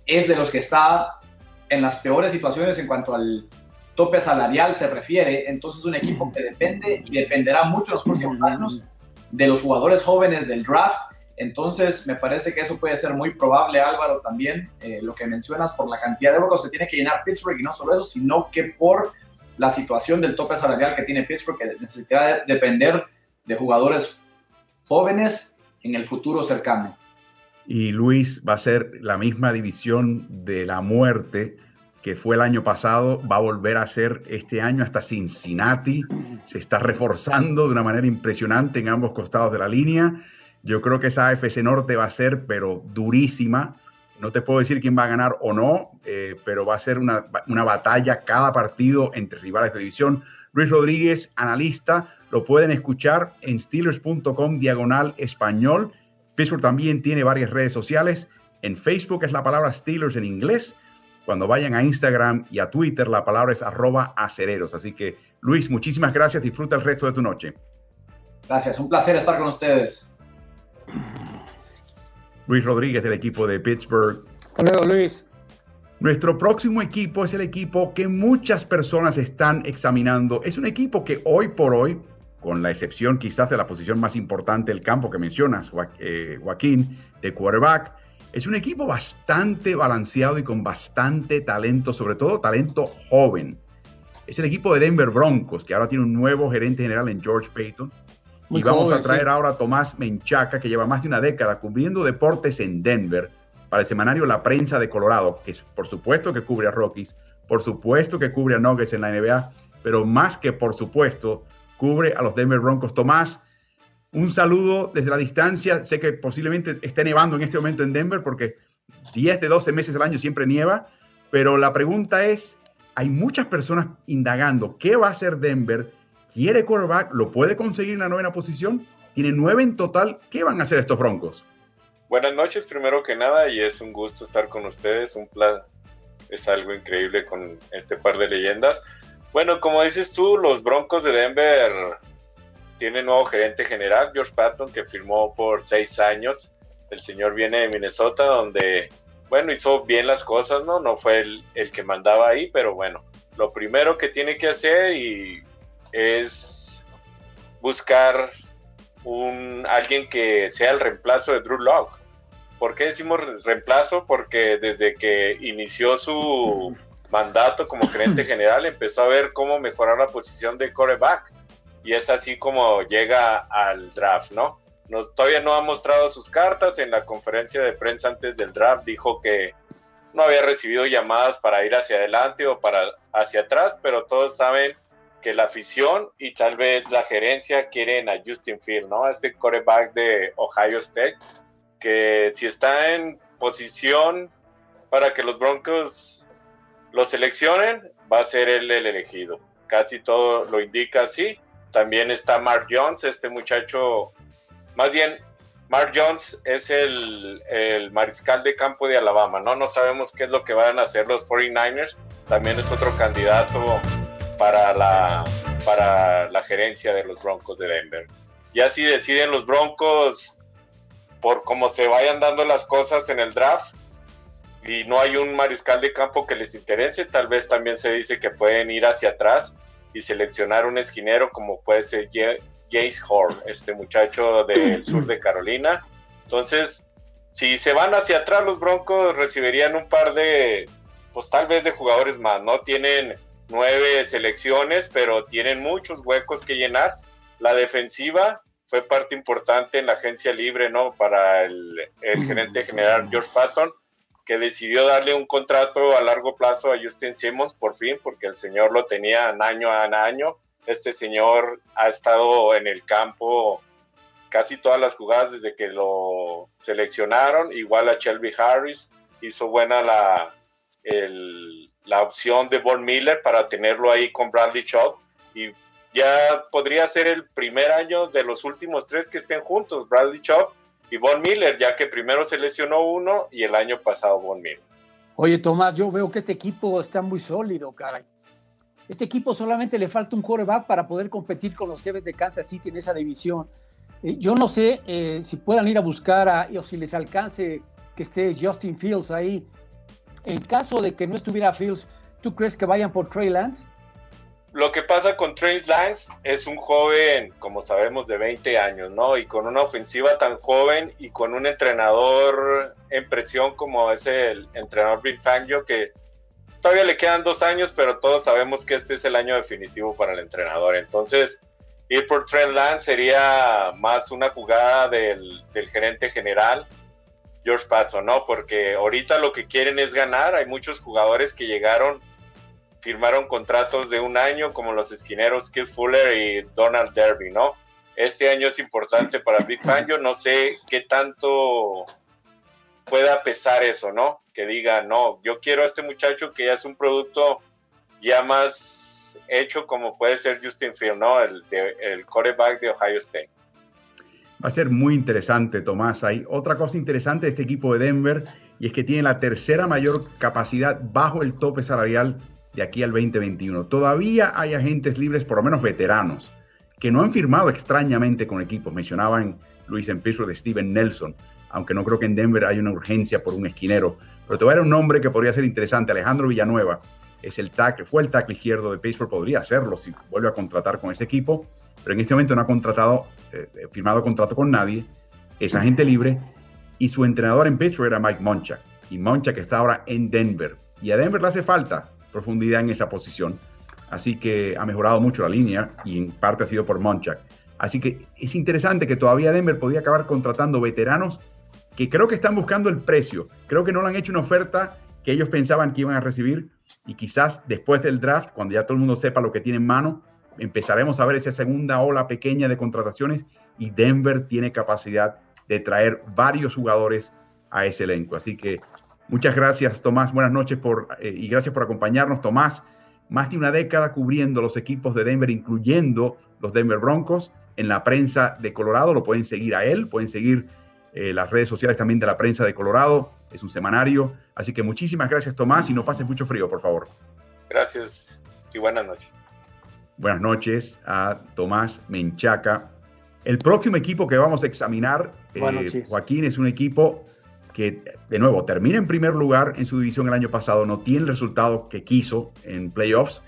es de los que está en las peores situaciones en cuanto al tope salarial se refiere. Entonces es un equipo que depende y dependerá mucho en los próximos años de los jugadores jóvenes del draft. Entonces me parece que eso puede ser muy probable, Álvaro, también eh, lo que mencionas por la cantidad de huecos que tiene que llenar Pittsburgh y no solo eso, sino que por la situación del tope salarial que tiene Pittsburgh, que necesitará depender de jugadores jóvenes en el futuro cercano. Y Luis va a ser la misma división de la muerte que fue el año pasado, va a volver a ser este año hasta Cincinnati. Se está reforzando de una manera impresionante en ambos costados de la línea. Yo creo que esa AFC Norte va a ser, pero durísima. No te puedo decir quién va a ganar o no, eh, pero va a ser una, una batalla cada partido entre rivales de división. Luis Rodríguez, analista, lo pueden escuchar en steelers.com diagonal español. Pittsburgh también tiene varias redes sociales. En Facebook es la palabra Steelers en inglés. Cuando vayan a Instagram y a Twitter, la palabra es arroba acereros. Así que, Luis, muchísimas gracias. Disfruta el resto de tu noche. Gracias, un placer estar con ustedes. [clears throat] Luis Rodríguez del equipo de Pittsburgh. Hasta Luis. Nuestro próximo equipo es el equipo que muchas personas están examinando. Es un equipo que hoy por hoy, con la excepción quizás de la posición más importante del campo que mencionas, eh, Joaquín, de quarterback, es un equipo bastante balanceado y con bastante talento, sobre todo talento joven. Es el equipo de Denver Broncos, que ahora tiene un nuevo gerente general en George Payton. Y vamos a traer ahora a Tomás Menchaca, que lleva más de una década cubriendo deportes en Denver para el semanario La Prensa de Colorado, que por supuesto que cubre a Rockies, por supuesto que cubre a Nuggets en la NBA, pero más que por supuesto cubre a los Denver Broncos. Tomás, un saludo desde la distancia. Sé que posiblemente esté nevando en este momento en Denver porque 10 de 12 meses al año siempre nieva, pero la pregunta es, hay muchas personas indagando, ¿qué va a hacer Denver? ¿Quiere quarterback? ¿Lo puede conseguir en la novena posición? Tiene nueve en total. ¿Qué van a hacer estos Broncos? Buenas noches, primero que nada, y es un gusto estar con ustedes. Un plan es algo increíble con este par de leyendas. Bueno, como dices tú, los Broncos de Denver tienen nuevo gerente general, George Patton, que firmó por seis años. El señor viene de Minnesota, donde, bueno, hizo bien las cosas, ¿no? No fue el, el que mandaba ahí, pero bueno, lo primero que tiene que hacer y es buscar un alguien que sea el reemplazo de Drew Locke. ¿Por qué decimos reemplazo? Porque desde que inició su mandato como gerente [clears throat] general empezó a ver cómo mejorar la posición de coreback y es así como llega al draft, ¿no? todavía no ha mostrado sus cartas. En la conferencia de prensa antes del draft dijo que no había recibido llamadas para ir hacia adelante o para hacia atrás, pero todos saben que la afición y tal vez la gerencia quieren a Justin Field, ¿no? Este coreback de Ohio State que si está en posición para que los Broncos lo seleccionen, va a ser él el elegido. Casi todo lo indica así. También está Mark Jones, este muchacho, más bien, Mark Jones es el, el, mariscal de campo de Alabama, ¿no? No sabemos qué es lo que van a hacer los 49ers. También es otro candidato para la, para la gerencia de los Broncos de Denver. Ya si deciden los Broncos por cómo se vayan dando las cosas en el draft y no hay un mariscal de campo que les interese, tal vez también se dice que pueden ir hacia atrás y seleccionar un esquinero como puede ser Jace Horn, este muchacho del [clears throat] sur de Carolina. Entonces, si se van hacia atrás, los Broncos recibirían un par de, pues tal vez de jugadores más, ¿no? Tienen nueve selecciones, pero tienen muchos huecos que llenar. La defensiva fue parte importante en la agencia libre, ¿no? Para el, gerente general George Patton, que decidió darle un contrato a largo plazo a Justin Simmons por fin, porque el señor lo tenía año a año. Este señor ha estado en el campo casi todas las jugadas desde que lo seleccionaron, igual a Shelby Harris, hizo buena la, la opción de Von Miller para tenerlo ahí con Bradley Shaw y ya podría ser el primer año de los últimos tres que estén juntos, Bradley Chop y Von Miller, ya que primero se lesionó uno y el año pasado Von Miller. Oye, Tomás, yo veo que este equipo está muy sólido, caray. Este equipo solamente le falta un coreback para poder competir con los jefes de Kansas City en esa división. Eh, yo no sé eh, si puedan ir a buscar a, o si les alcance que esté Justin Fields ahí. En caso de que no estuviera Fields, ¿tú crees que vayan por Trey Lance? lo que pasa con Trace Lance es un joven, como sabemos, de 20 años, ¿no? Y con una ofensiva tan joven y con un entrenador en presión como es el entrenador Bill Fangio, que todavía le quedan dos años, pero todos sabemos que este es el año definitivo para el entrenador. Entonces, ir por Trent Lance sería más una jugada del gerente general, George Patson, ¿no? Porque ahorita lo que quieren es ganar. Hay muchos jugadores que llegaron firmaron contratos de un año como los esquineros Keith Fuller y Donald Derby, ¿no? Este año es importante para Big Fangio, no sé qué tanto pueda pesar eso, ¿no? Que diga, no, yo quiero a este muchacho que ya es un producto ya más hecho como puede ser Justin Field, ¿no? El, el quarterback de Ohio State. Va a ser muy interesante, Tomás. Hay otra cosa interesante de este equipo de Denver y es que tiene la tercera mayor capacidad bajo el tope salarial de aquí al 2021. Todavía hay agentes libres, por lo menos veteranos, que no han firmado extrañamente con equipos. Mencionaban Luis Pittsburgh de Steven Nelson, aunque no creo que en Denver haya una urgencia por un esquinero. Pero te voy a dar un nombre que podría ser interesante. Alejandro Villanueva es el tackle, fue el tackle izquierdo de Pittsburgh, podría hacerlo si vuelve a contratar con ese equipo, pero en este momento no ha contratado, eh, eh, firmado contrato con nadie, es agente libre y su entrenador en Pittsburgh era Mike Monchak. Y Monchak está ahora en Denver. Y a Denver le hace falta profundidad en esa posición. Así que ha mejorado mucho la línea y en parte ha sido por Monchak. Así que es interesante que todavía Denver podía acabar contratando veteranos que creo que están buscando el precio. Creo que no le han hecho una oferta que ellos pensaban que iban a recibir y quizás después del draft, cuando ya todo el mundo sepa lo que tiene en mano, empezaremos a ver esa segunda ola pequeña de contrataciones y Denver tiene capacidad de traer varios jugadores a ese elenco. Así que muchas gracias, Tomás. Buenas noches por, eh, y gracias por acompañarnos, Tomás. Más de una década cubriendo los equipos de Denver, incluyendo los Denver Broncos, en la prensa de Colorado. Lo pueden seguir a él, pueden seguir eh, las redes sociales también de la prensa de Colorado. Es un semanario. Así que muchísimas gracias, Tomás, y no pases mucho frío, por favor. Gracias y buenas noches. Buenas noches a Tomás Menchaca. El próximo equipo que vamos a examinar, eh, Joaquín, es un equipo que, de nuevo, termina en primer lugar en su división el año pasado, no tiene el resultado que quiso en playoffs,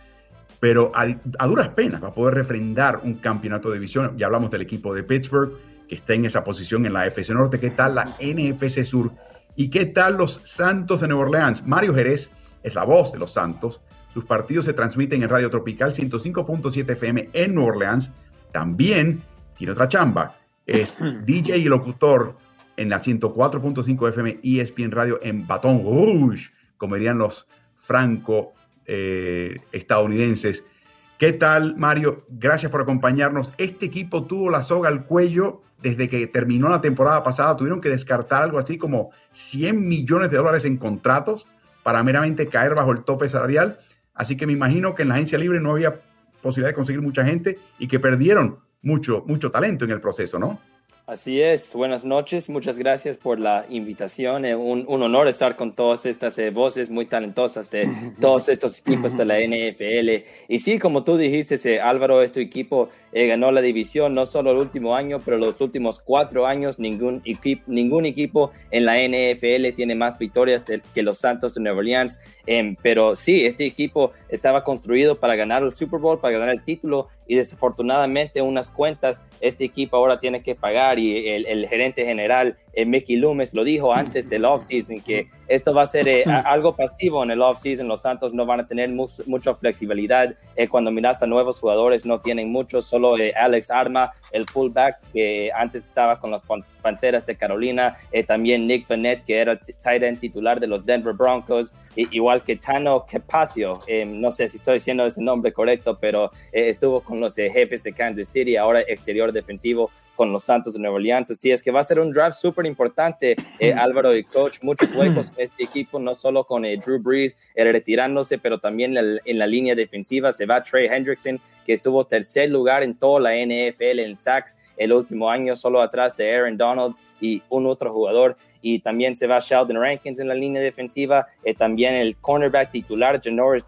pero a, a duras penas va a poder refrendar un campeonato de división. Ya hablamos del equipo de Pittsburgh, que está en esa posición en la FC Norte. ¿Qué tal la NFC Sur? ¿Y qué tal los Santos de Nueva Orleans? Mario Jerez es la voz de los Santos. Sus partidos se transmiten en Radio Tropical 105.7 FM en Nueva Orleans. También tiene otra chamba. Es [laughs] DJ y locutor en la 104.5 FM ESPN Radio en Baton Rouge, como dirían los franco eh, estadounidenses. ¿Qué tal, Mario? Gracias por acompañarnos. Este equipo tuvo la soga al cuello desde que terminó la temporada pasada. Tuvieron que descartar algo así como 100 millones de dólares en contratos para meramente caer bajo el tope salarial. Así que me imagino que en la agencia libre no había posibilidad de conseguir mucha gente y que perdieron mucho, mucho talento en el proceso, ¿no? Así es, buenas noches, muchas gracias por la invitación. Eh, un, un, honor estar con todas estas eh, voces muy talentosas de [laughs] todos estos equipos de la NFL. Y sí, como tú dijiste, eh, Álvaro, este equipo ganó la división no solo el último año, pero los últimos cuatro años ningún, equipo, ningún equipo en la NFL tiene más victorias que los Santos de Nueva Orleans. Em, pero sí, este equipo estaba construido para ganar el Super Bowl, para ganar el título y desafortunadamente unas cuentas este equipo ahora tiene que pagar y el, el gerente general eh, Mickey Loomis lo dijo antes del offseason que esto va a ser eh, algo pasivo en el offseason. Los Santos no van a tener mucha flexibilidad. Eh, cuando miras a nuevos jugadores, no tienen mucho. Solo Alex Arma, el fullback que antes estaba con las Panteras de Carolina. también Nick Vanette, que era tight end titular de los Denver Broncos. Igual que Tano Capaccio. no sé si estoy diciendo ese nombre correcto, pero estuvo con los jefes de Kansas City, ahora exterior defensivo con los Santos de Nueva Orleans. Así es que va a ser un draft súper importante, eh, Álvaro y coach. Muchos huecos en este equipo, no solo con eh, Drew Brees retirándose, pero también en la línea defensiva se va Trey Hendrickson, que estuvo tercer lugar en toda la NFL en sacks el último año, solo atrás de Aaron Donald y un otro jugador. Y también se va Sheldon Rankins en la línea defensiva, eh, también el cornerback titular Janoris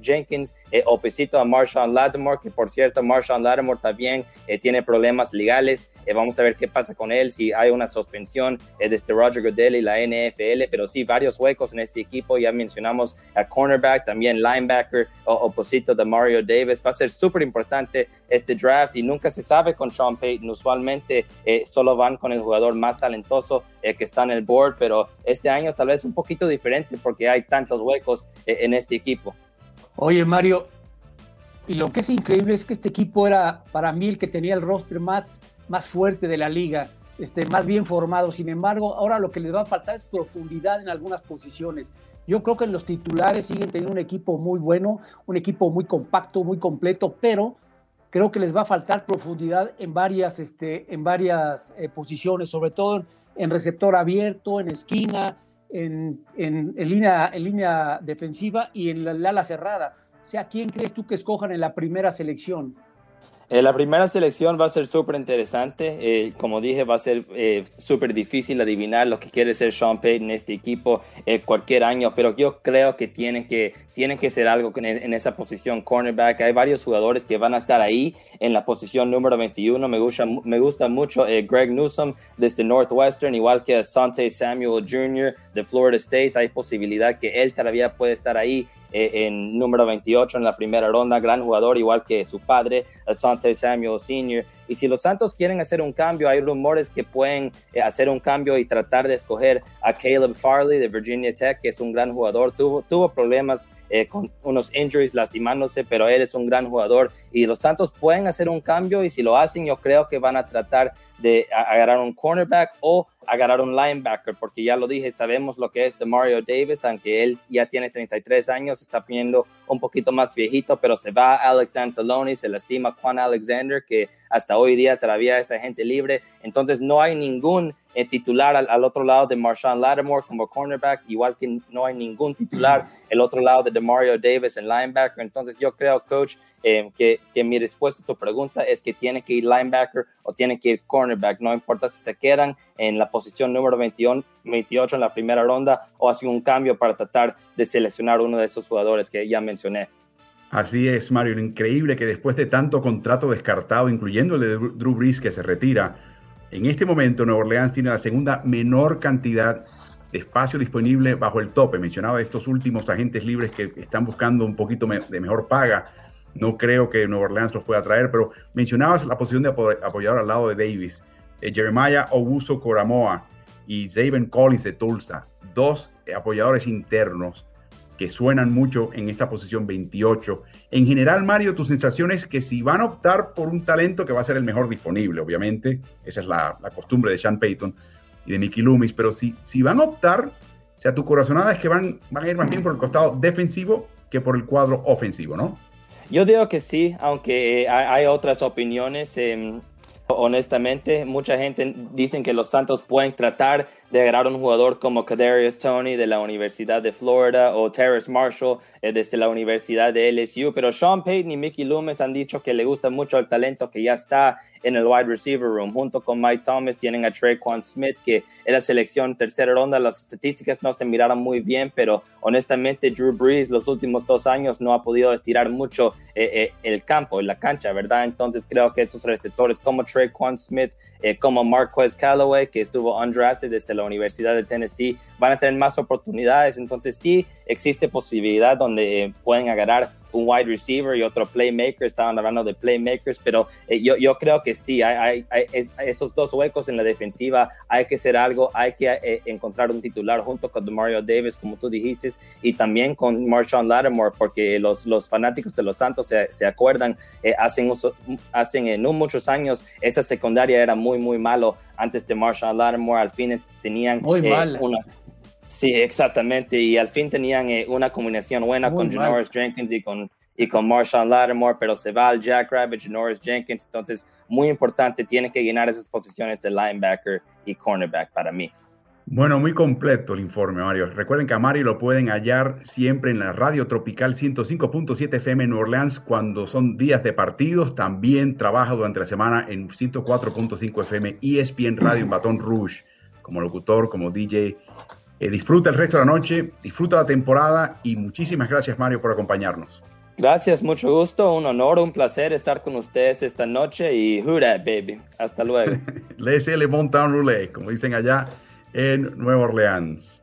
Jenkins, eh, opesito a Marshawn Lattimore, que por cierto Marshawn Lattimore también eh, tiene problemas legales, eh, vamos a ver qué pasa con él, si hay una suspensión desde este Roger Goodell y la NFL, pero sí, varios huecos en este equipo, ya mencionamos a cornerback, también linebacker, oposito de Mario Davis, va a ser súper importante este draft y nunca se sabe con Sean Payton, usualmente solo van con el jugador más talentoso que está en el board, pero este año tal vez un poquito diferente porque hay tantos huecos eh, en este equipo. Oye, Mario, y lo que es increíble es que este equipo era para mí el que tenía el roster más, más fuerte de la liga, este, más bien formado. Sin embargo, ahora lo que les va a faltar es profundidad en algunas posiciones. Yo creo que los titulares siguen teniendo un equipo muy bueno, un equipo muy compacto, muy completo, pero creo que les va a faltar profundidad en varias, este, en varias eh, posiciones, sobre todo en, receptor abierto, en esquina, en, en, línea, en línea defensiva y en la, ala cerrada. O sea, ¿quién crees tú que escojan en la primera selección? Eh, la primera selección va a ser súper interesante. Eh, como dije, va a ser eh, súper difícil adivinar lo que quiere ser Sean Payton en este equipo cualquier año, pero yo creo que tienen que, tienen que ser algo en, en, esa posición cornerback. Hay varios jugadores que van a estar ahí en la posición número 21. Me gusta, me gusta mucho Greg Newsom desde Northwestern, igual que Sante Samuel Jr. de Florida State. Hay posibilidad que él todavía puede estar ahí eh, en número 28 en la primera ronda, gran jugador, igual que su padre, Asante Samuel Sr. Y si los Santos quieren hacer un cambio, hay rumores que pueden eh, hacer un cambio y tratar de escoger a Caleb Farley de Virginia Tech, que es un gran jugador. Tuvo, tuvo problemas eh, con unos injuries lastimándose, pero él es un gran jugador. Y los Santos pueden hacer un cambio y si lo hacen, yo creo que van a tratar de agarrar un cornerback o agarrar un linebacker, porque ya lo dije, sabemos lo que es de Mario Davis, aunque él ya tiene 33 años, está poniendo un poquito más viejito, pero se va Alex Anzalone, se lastima Juan Alexander, que hasta hoy día todavía es agente libre, entonces no hay ningún eh, titular al, otro lado de Marshawn Lattimore como cornerback, igual que no hay ningún titular el otro lado de Demario Davis en linebacker. Entonces yo creo, coach, eh, que, que, mi respuesta a tu pregunta es que tiene que ir linebacker o tiene que ir cornerback. No importa si se quedan en la posición número 21, 28 en la primera ronda o hacen un cambio para tratar de seleccionar uno de esos jugadores que ya mencioné. Así es, Mario. Increíble que después de tanto contrato descartado, incluyendo el de Drew Brees que se retira, en este momento Nueva Orleans tiene la segunda menor cantidad de espacio disponible bajo el tope. Mencionaba estos últimos agentes libres que están buscando un poquito de mejor paga. No creo que Nueva Orleans los pueda traer, pero mencionabas la posición de apoyador al lado de Davis. Eh, Jeremiah Obuso Coramoa y Zaven Collins de Tulsa, dos apoyadores internos que suenan mucho en esta posición 28. En general, Mario, tu sensación es que si van a optar por un talento que va a ser el mejor disponible, obviamente, esa es la, costumbre de Sean Payton y de Mickey Loomis, pero si, si van a optar, sea, tu corazonada es que van, van a ir más bien por el costado defensivo que por el cuadro ofensivo, ¿no? Yo digo que sí, aunque hay, otras opiniones. Em, honestamente, mucha gente dice que los Santos pueden tratar de agarrar un jugador como Kadarius Tony de la Universidad de Florida o Terrace Marshall eh, desde la Universidad de LSU, pero Sean Payton y Mickey Loomis han dicho que le gusta mucho el talento que ya está en el wide receiver room. Junto con Mike Thomas tienen a Traquan Smith, que era selección tercera ronda. Las estadísticas no se miraron muy bien, pero honestamente Drew Brees los últimos dos años no ha podido estirar mucho eh, eh, el campo, la cancha, ¿verdad? Entonces creo que estos receptores como Traquan Smith, como Marquez Callaway, que estuvo undrafted desde la Universidad de Tennessee, van a tener más oportunidades. Entonces sí existe posibilidad donde eh, pueden agarrar un wide receiver y otro playmaker, estaban hablando de playmakers, pero eh, yo, yo creo que sí, hay, hay, esos dos huecos en la defensiva, hay que hacer algo, hay que eh, encontrar un titular junto con Mario Davis, como tú dijiste, y también con Marshawn Lattimore, porque los, los fanáticos de los Santos se, se acuerdan, eh, hacen, hacen en no muchos años, esa secundaria era muy, muy malo antes de Marshawn Lattimore, al fin tenían muy mal. unas Sí, exactamente. Y al fin tenían eh, una combinación buena con Janoris Jenkins y con, y con Marshawn Lattimore, pero se va al Jackrabbit, Janoris Jenkins. Entonces, muy importante, tiene que llenar esas posiciones de linebacker y cornerback para mí. Bueno, muy completo el informe, Mario. Recuerden que a Mario lo pueden hallar siempre en la radio tropical 105.7 FM en New Orleans cuando son días de partidos. También trabaja durante la semana en 104.5 FM ESPN Radio en Baton Rouge como locutor, como DJ eh, disfruta el resto de la noche, disfruta la temporada y muchísimas gracias Mario por acompañarnos. Gracias, mucho gusto, un honor, un placer estar con ustedes esta noche y who baby. Hasta luego. Laissez [laughs] le bon temps rouler, como dicen allá en Nueva Orleans.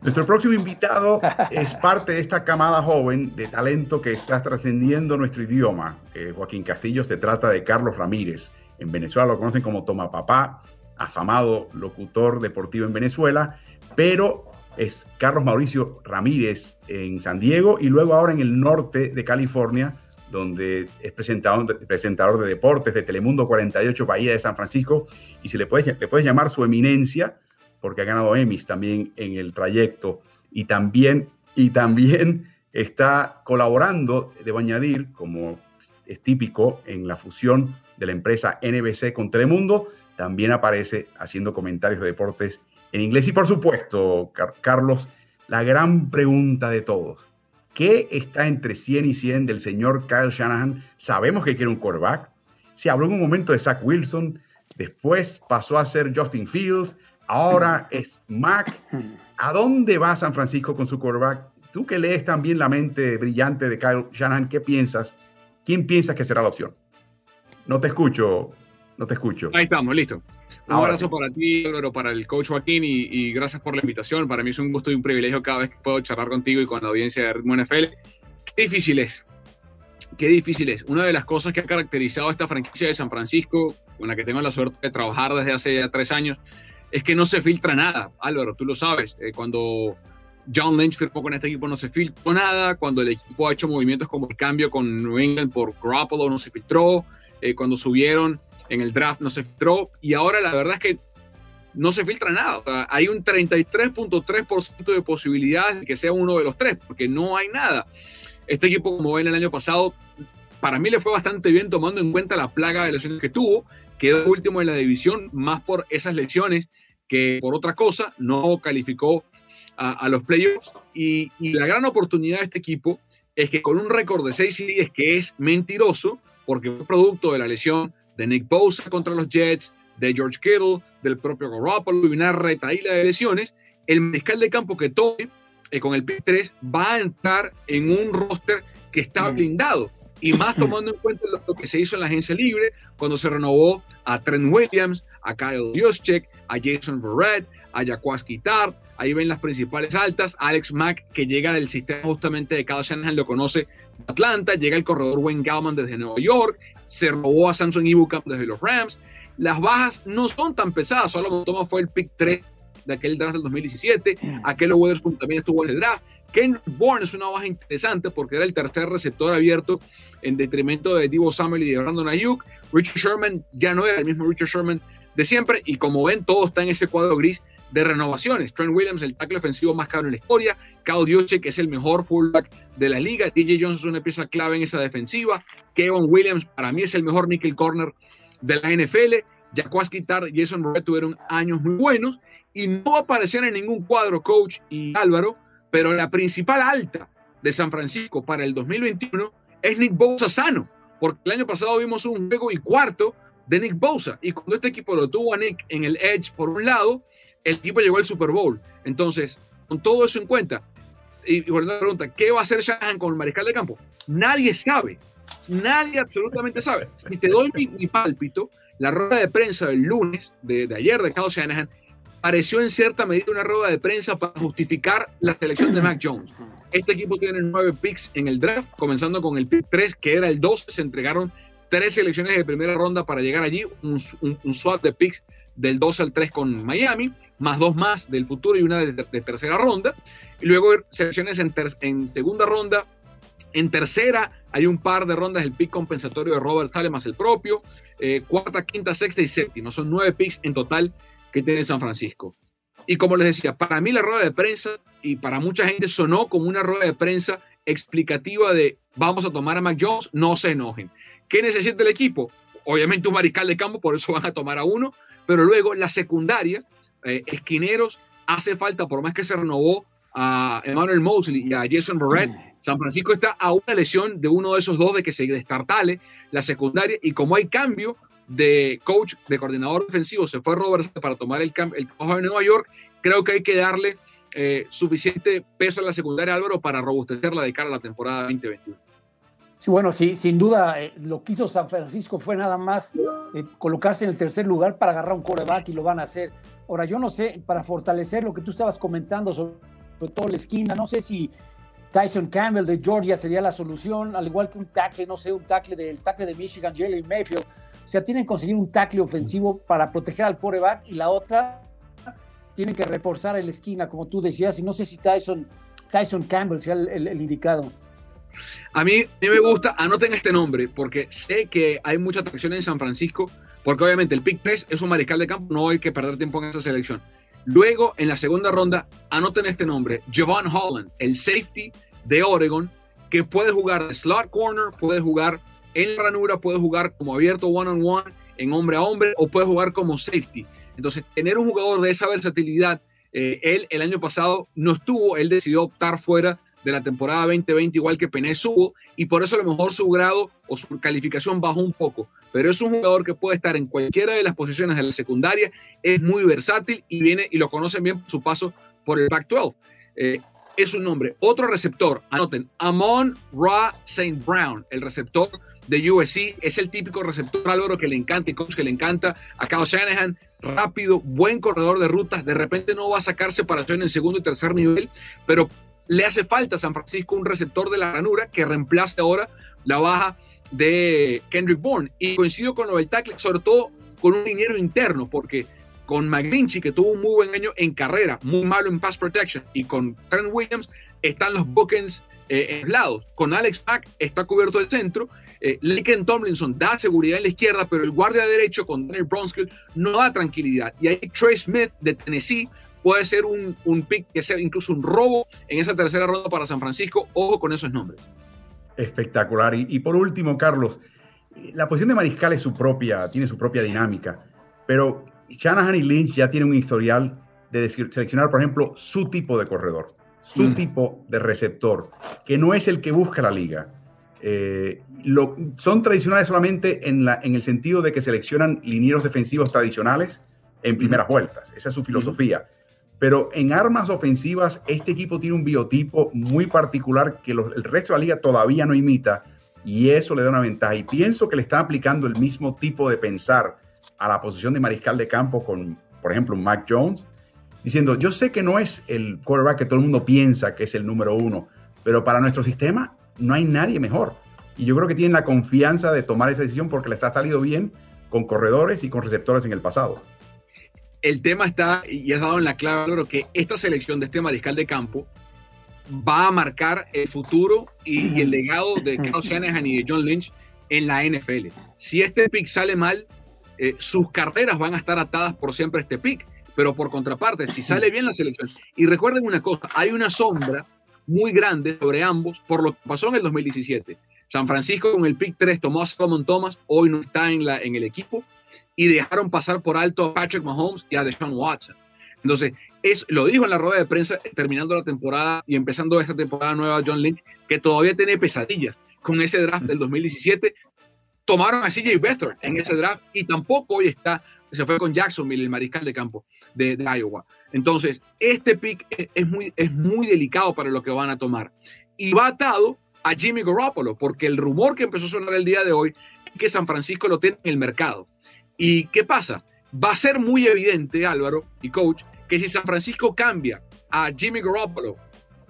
Nuestro próximo invitado [laughs] es parte de esta camada joven de talento que está trascendiendo nuestro idioma. Eh, Joaquín Castillo se trata de Carlos Ramírez. En Venezuela lo conocen como Toma Papá, afamado locutor deportivo en Venezuela pero es Carlos Mauricio Ramírez en San Diego y luego ahora en el norte de California, donde es presentador, de deportes de Telemundo 48 Bahía de San Francisco. Y se le puede, le llamar su eminencia porque ha ganado Emmys también en el trayecto. Y también, y también está colaborando, debo añadir, como es típico en la fusión de la empresa NBC con Telemundo, también aparece haciendo comentarios de deportes en inglés. Y por supuesto, Carlos, la gran pregunta de todos. ¿Qué está entre 100 y 100 del señor Kyle Shanahan? Sabemos que quiere un quarterback. Se habló en un momento de Zach Wilson, después pasó a ser Justin Fields, ahora es Mac. ¿A dónde va San Francisco con su quarterback? Tú que lees también la mente brillante de Kyle Shanahan, ¿qué piensas? ¿Quién piensas que será la opción? No te escucho, no te escucho. Ahí estamos, listo. Un abrazo para ti, para el coach Joaquín y, gracias por la invitación. Para mí es un gusto y un privilegio cada vez que puedo charlar contigo y con la audiencia de Ritmo NFL. Qué difícil es. Qué difícil es. Una de las cosas que ha caracterizado a esta franquicia de San Francisco, con la que tengo la suerte de trabajar desde hace ya tres años, es que no se filtra nada. Álvaro, tú lo sabes. Eh, cuando John Lynch firmó con este equipo no se filtró nada. Cuando el equipo ha hecho movimientos como el cambio con New England por Garoppolo no se filtró. Eh, cuando subieron en el draft no se filtró y ahora la verdad es que no se filtra nada. hay un 33.3% de posibilidades de que sea uno de los tres, porque no hay nada. Este equipo, como ven el año pasado, para mí le fue bastante bien tomando en cuenta la plaga de lesiones que tuvo. Quedó último en la división, más por esas lesiones que por otra cosa. No calificó a, los playoffs. Y, y, la gran oportunidad de este equipo es que con un récord de 6 y 10, que es mentiroso, porque fue producto de la lesión de Nick Bosa contra los Jets, de George Kittle, del propio Garoppolo y una retaíla de lesiones, el mariscal de campo que tome eh, con el pick 3 va a entrar en un roster que está blindado y más tomando en cuenta lo que se hizo en la agencia libre cuando se renovó a Trent Williams, a Kyle Juszczyk, a Jason Verrett, a Jaquaski Tart, ahí ven las principales altas, Alex Mack que llega del sistema justamente de Kyle Shanahan lo conoce Atlanta, llega el corredor Wayne Gallman desde Nueva York, se robó a Samson Ibukam desde los Rams. Las bajas no son tan pesadas, solo toma fue el pick 3 de aquel draft del 2017. Aquel Weatherspoon también estuvo en el draft. Ken Bourne es una baja interesante porque era el tercer receptor abierto en detrimento de Divo Samuel y de Brandon Ayuk. Richard Sherman ya no era el mismo Richard Sherman de siempre y como ven todo está en ese cuadro gris de renovaciones. Trent Williams, el tackle ofensivo más caro en la historia. Kyle Juszczyk, que es el mejor fullback de la liga. DJ Jones es una pieza clave en esa defensiva. Kevin Williams, para mí, es el mejor nickel corner de la NFL. Jaquaski Tar y Jason Roret tuvieron años muy buenos. Y no aparecieron en ningún cuadro, coach y Álvaro, pero la principal alta de San Francisco para el 2021 es Nick Bosa sano. Porque el año pasado vimos un juego y cuarto de Nick Bosa. Y cuando este equipo lo tuvo a Nick en el edge por un lado, el equipo llegó al Super Bowl. Entonces, con todo eso en cuenta, y, la pregunta, ¿qué va a hacer Shanahan con el mariscal de campo? Nadie sabe. Nadie absolutamente sabe. Si te doy mi, pálpito, la rueda de prensa del lunes, de, ayer de Kyle Shanahan, pareció en cierta medida una rueda de prensa para justificar la selección de Mac Jones. Este equipo tiene nueve picks en el draft, comenzando con el pick 3, que era el 12. Se entregaron tres selecciones de primera ronda para llegar allí, un, swap de picks del 2 al 3 con Miami, más dos más del futuro y una de, tercera ronda. Y luego selecciones en, en, segunda ronda. En tercera hay un par de rondas del pick compensatorio de Robert Sale más el propio. Eh, cuarta, quinta, sexta y séptima. Son nueve picks en total que tiene San Francisco. Y como les decía, para mí la rueda de prensa y para mucha gente sonó como una rueda de prensa explicativa de vamos a tomar a Mac Jones, no se enojen. ¿Qué necesita el equipo? Obviamente un mariscal de campo, por eso van a tomar a uno, pero luego la secundaria, eh, esquineros, hace falta, por más que se renovó a Emmanuel Mosley y a Jason Barrett, San Francisco está a una lesión de uno de esos dos de que se destartale la secundaria y como hay cambio de coach, de coordinador defensivo, se fue Robert para tomar el, el de Nueva York, creo que hay que darle eh, suficiente peso a la secundaria Álvaro para robustecerla de cara a la temporada 2021. Sí, bueno, sí, sin duda eh, lo que hizo San Francisco fue nada más eh, colocarse en el tercer lugar para agarrar un coreback y lo van a hacer. Ahora, yo no sé, para fortalecer lo que tú estabas comentando sobre, todo la esquina, no sé si Tyson Campbell de Georgia sería la solución, al igual que un tackle, no sé, un tackle del tackle de Michigan, Jalen Mayfield. O sea, tienen que conseguir un tackle ofensivo para proteger al coreback y la otra tienen que reforzar la esquina, como tú decías, y no sé si Tyson, Tyson Campbell sea el indicado. A mí, me gusta, anoten este nombre, porque sé que hay mucha atracción en San Francisco, porque obviamente el pick 3 es un mariscal de campo, no hay que perder tiempo en esa selección. Luego, en la segunda ronda, anoten este nombre, Javon Holland, el safety de Oregon, que puede jugar de slot corner, puede jugar en la ranura, puede jugar como abierto one-on-one, en hombre a hombre, o puede jugar como safety. Entonces, tener un jugador de esa versatilidad, eh, él el año pasado no estuvo, él decidió optar fuera de la temporada 2020, igual que Pené subo, y por eso a lo mejor su grado o su calificación bajó un poco. Pero es un jugador que puede estar en cualquiera de las posiciones de la secundaria, es muy versátil y viene y lo conocen bien su paso por el Pac-12. Eh, es un nombre. Otro receptor, anoten, Amon Ra St. Brown, el receptor de USC, es el típico receptor Álvaro que le encanta y coach que le encanta a Kyle Shanahan, rápido, buen corredor de rutas, de repente no va a sacar separación en segundo y tercer nivel, pero le hace falta a San Francisco un receptor de la ranura que reemplace ahora la baja de Kendrick Bourne. Y coincido con lo del tackle, sobre todo con un dinero interno, porque con McGlinchey, que tuvo un muy buen año en carrera, muy malo en pass protection, y con Trent Williams están los bookends eh, lados. Con Alex Mack está cubierto el centro. Eh, Tomlinson da seguridad en la izquierda, pero el guardia derecho con Daniel Bronskill no da tranquilidad. Y ahí Trey Smith de Tennessee puede ser un, un pick que sea incluso un robo en esa tercera ronda para San Francisco. Ojo con esos nombres. Espectacular. Y, y por último, Carlos, la posición de mariscal es su propia, tiene su propia dinámica, pero Shanahan y Lynch ya tienen un historial de seleccionar, por ejemplo, su tipo de corredor, su mm. tipo de receptor, que no es el que busca la liga. Eh, lo, son tradicionales solamente en, la, en el sentido de que seleccionan linieros defensivos tradicionales en primeras vueltas. Esa es su filosofía. Pero en armas ofensivas, este equipo tiene un biotipo muy particular que el resto de la liga todavía no imita y eso le da una ventaja. Y pienso que le están aplicando el mismo tipo de pensar a la posición de mariscal de campo con, por ejemplo, Mac Jones, diciendo, yo sé que no es el quarterback que todo el mundo piensa que es el número uno, pero para nuestro sistema no hay nadie mejor. Y yo creo que tienen la confianza de tomar esa decisión porque les ha salido bien con corredores y con receptores en el pasado. El tema está, y has dado en la clave, creo que esta selección de este mariscal de campo va a marcar el futuro y, el legado de Kyle Shanahan y de John Lynch en la NFL. Si este pick sale mal, eh, sus carreras van a estar atadas por siempre a este pick. Pero por contraparte, si sale bien la selección, y recuerden una cosa, hay una sombra muy grande sobre ambos por lo que pasó en el 2017. San Francisco con el pick 3 tomó a Solomon Thomas, hoy no está en, la, en el equipo, y dejaron pasar por alto a Patrick Mahomes y a Deshaun Watson. Entonces, es, lo dijo en la rueda de prensa terminando la temporada y empezando esta temporada nueva John Lynch, que todavía tiene pesadillas con ese draft del 2017 tomaron a CJ Beathard en ese draft y tampoco hoy está, se fue con Jacksonville, el mariscal de campo de, Iowa. Entonces, este pick es, muy, es muy delicado para lo que van a tomar. Y va atado a Jimmy Garoppolo, porque el rumor que empezó a sonar el día de hoy es que San Francisco lo tiene en el mercado. ¿Y qué pasa? Va a ser muy evidente, Álvaro y coach, que si San Francisco cambia a Jimmy Garoppolo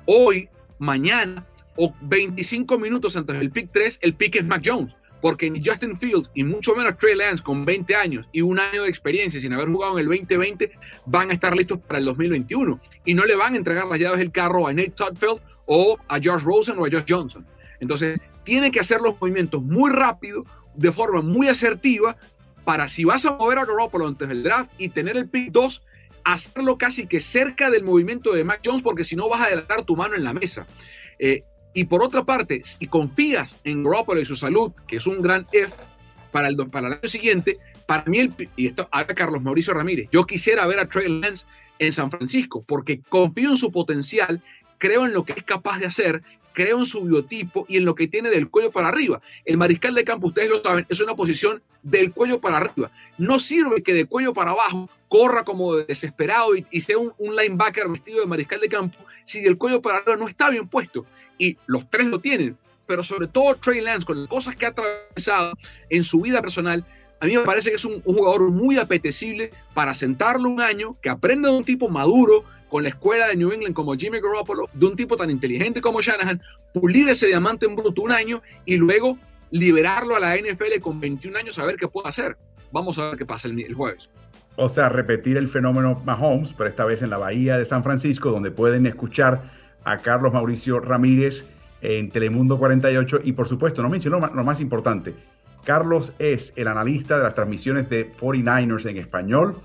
hoy, mañana o 25 minutos antes del pick 3, el pick es Mac Jones porque ni Justin Fields y mucho menos Trey Lance con 20 años y un año de experiencia sin haber jugado en el 2020 van a estar listos para el 2021 y no le van a entregar las llaves del carro a Nate Sudfeld o a Josh Rosen o a Josh Johnson. Entonces, tiene que hacer los movimientos muy rápido, de forma muy asertiva, para si vas a mover a Garoppolo antes del draft y tener el pick 2, hacerlo casi que cerca del movimiento de Mac Jones, porque si no vas a adelantar tu mano en la mesa. Eh, y por otra parte, si confías en Garoppolo y su salud, que es un gran F para el, para el año siguiente, para mí, el, y esto habla Carlos Mauricio Ramírez, yo quisiera ver a Trey Lance en San Francisco, porque confío en su potencial, creo en lo que es capaz de hacer, creo en su biotipo y en lo que tiene del cuello para arriba. El mariscal de campo, ustedes lo saben, es una posición del cuello para arriba. No sirve que de cuello para abajo corra como desesperado y, y sea un, un, linebacker vestido de mariscal de campo si del cuello para arriba no está bien puesto y los tres lo tienen, pero sobre todo Trey Lance, con las cosas que ha atravesado en su vida personal, a mí me parece que es un, jugador muy apetecible para sentarlo un año, que aprenda de un tipo maduro, con la escuela de New England como Jimmy Garoppolo, de un tipo tan inteligente como Shanahan, pulir ese diamante en bruto un año y luego liberarlo a la NFL con 21 años a ver qué puede hacer. Vamos a ver qué pasa el, el jueves. O sea, repetir el fenómeno Mahomes, pero esta vez en la Bahía de San Francisco, donde pueden escuchar a Carlos Mauricio Ramírez en Telemundo 48 y por supuesto, no mencionó lo más importante, Carlos es el analista de las transmisiones de 49ers en español.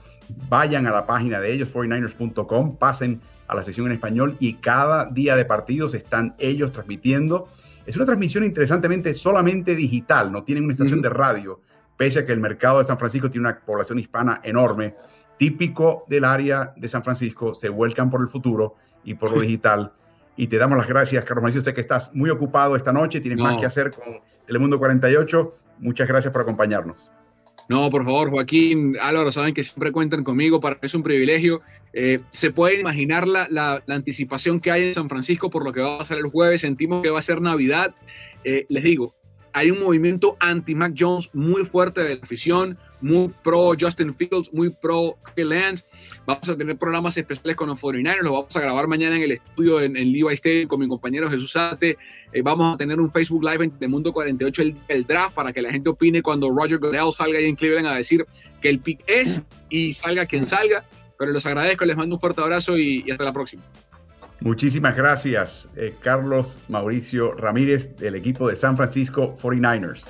Vayan a la página de ellos, 49ers.com, pasen a la sesión en español y cada día de partidos están ellos transmitiendo Es una transmisión interesantemente solamente digital, no tienen una estación de radio, pese a que el mercado de San Francisco tiene una población hispana enorme, típico del área de San Francisco, se vuelcan por el futuro y por lo [laughs] digital. Y te damos las gracias, Carlos Mauricio, usted que estás muy ocupado esta noche, tienes más que hacer con Telemundo 48. Muchas gracias por acompañarnos. No, por favor, Joaquín, Álvaro, saben que siempre cuentan conmigo, para mí es un privilegio. Eh, se puede imaginar la, la, anticipación que hay en San Francisco por lo que va a pasar el jueves, sentimos que va a ser Navidad. Eh, les digo, hay un movimiento anti-Mac Jones muy fuerte de la afición, muy pro Justin Fields, muy pro Lance. Vamos a tener programas especiales con los 49ers, los vamos a grabar mañana en el estudio en, en Levi Stadium con mi compañero Jesús Ate. Eh, vamos a tener un Facebook Live en Mundo 48 el, el, draft para que la gente opine cuando Roger Goodell salga ahí en Cleveland a decir que el pick es y salga quien salga. Pero los agradezco, les mando un fuerte abrazo y, hasta la próxima. Muchísimas gracias, eh, Carlos Mauricio Ramírez del equipo de San Francisco 49ers.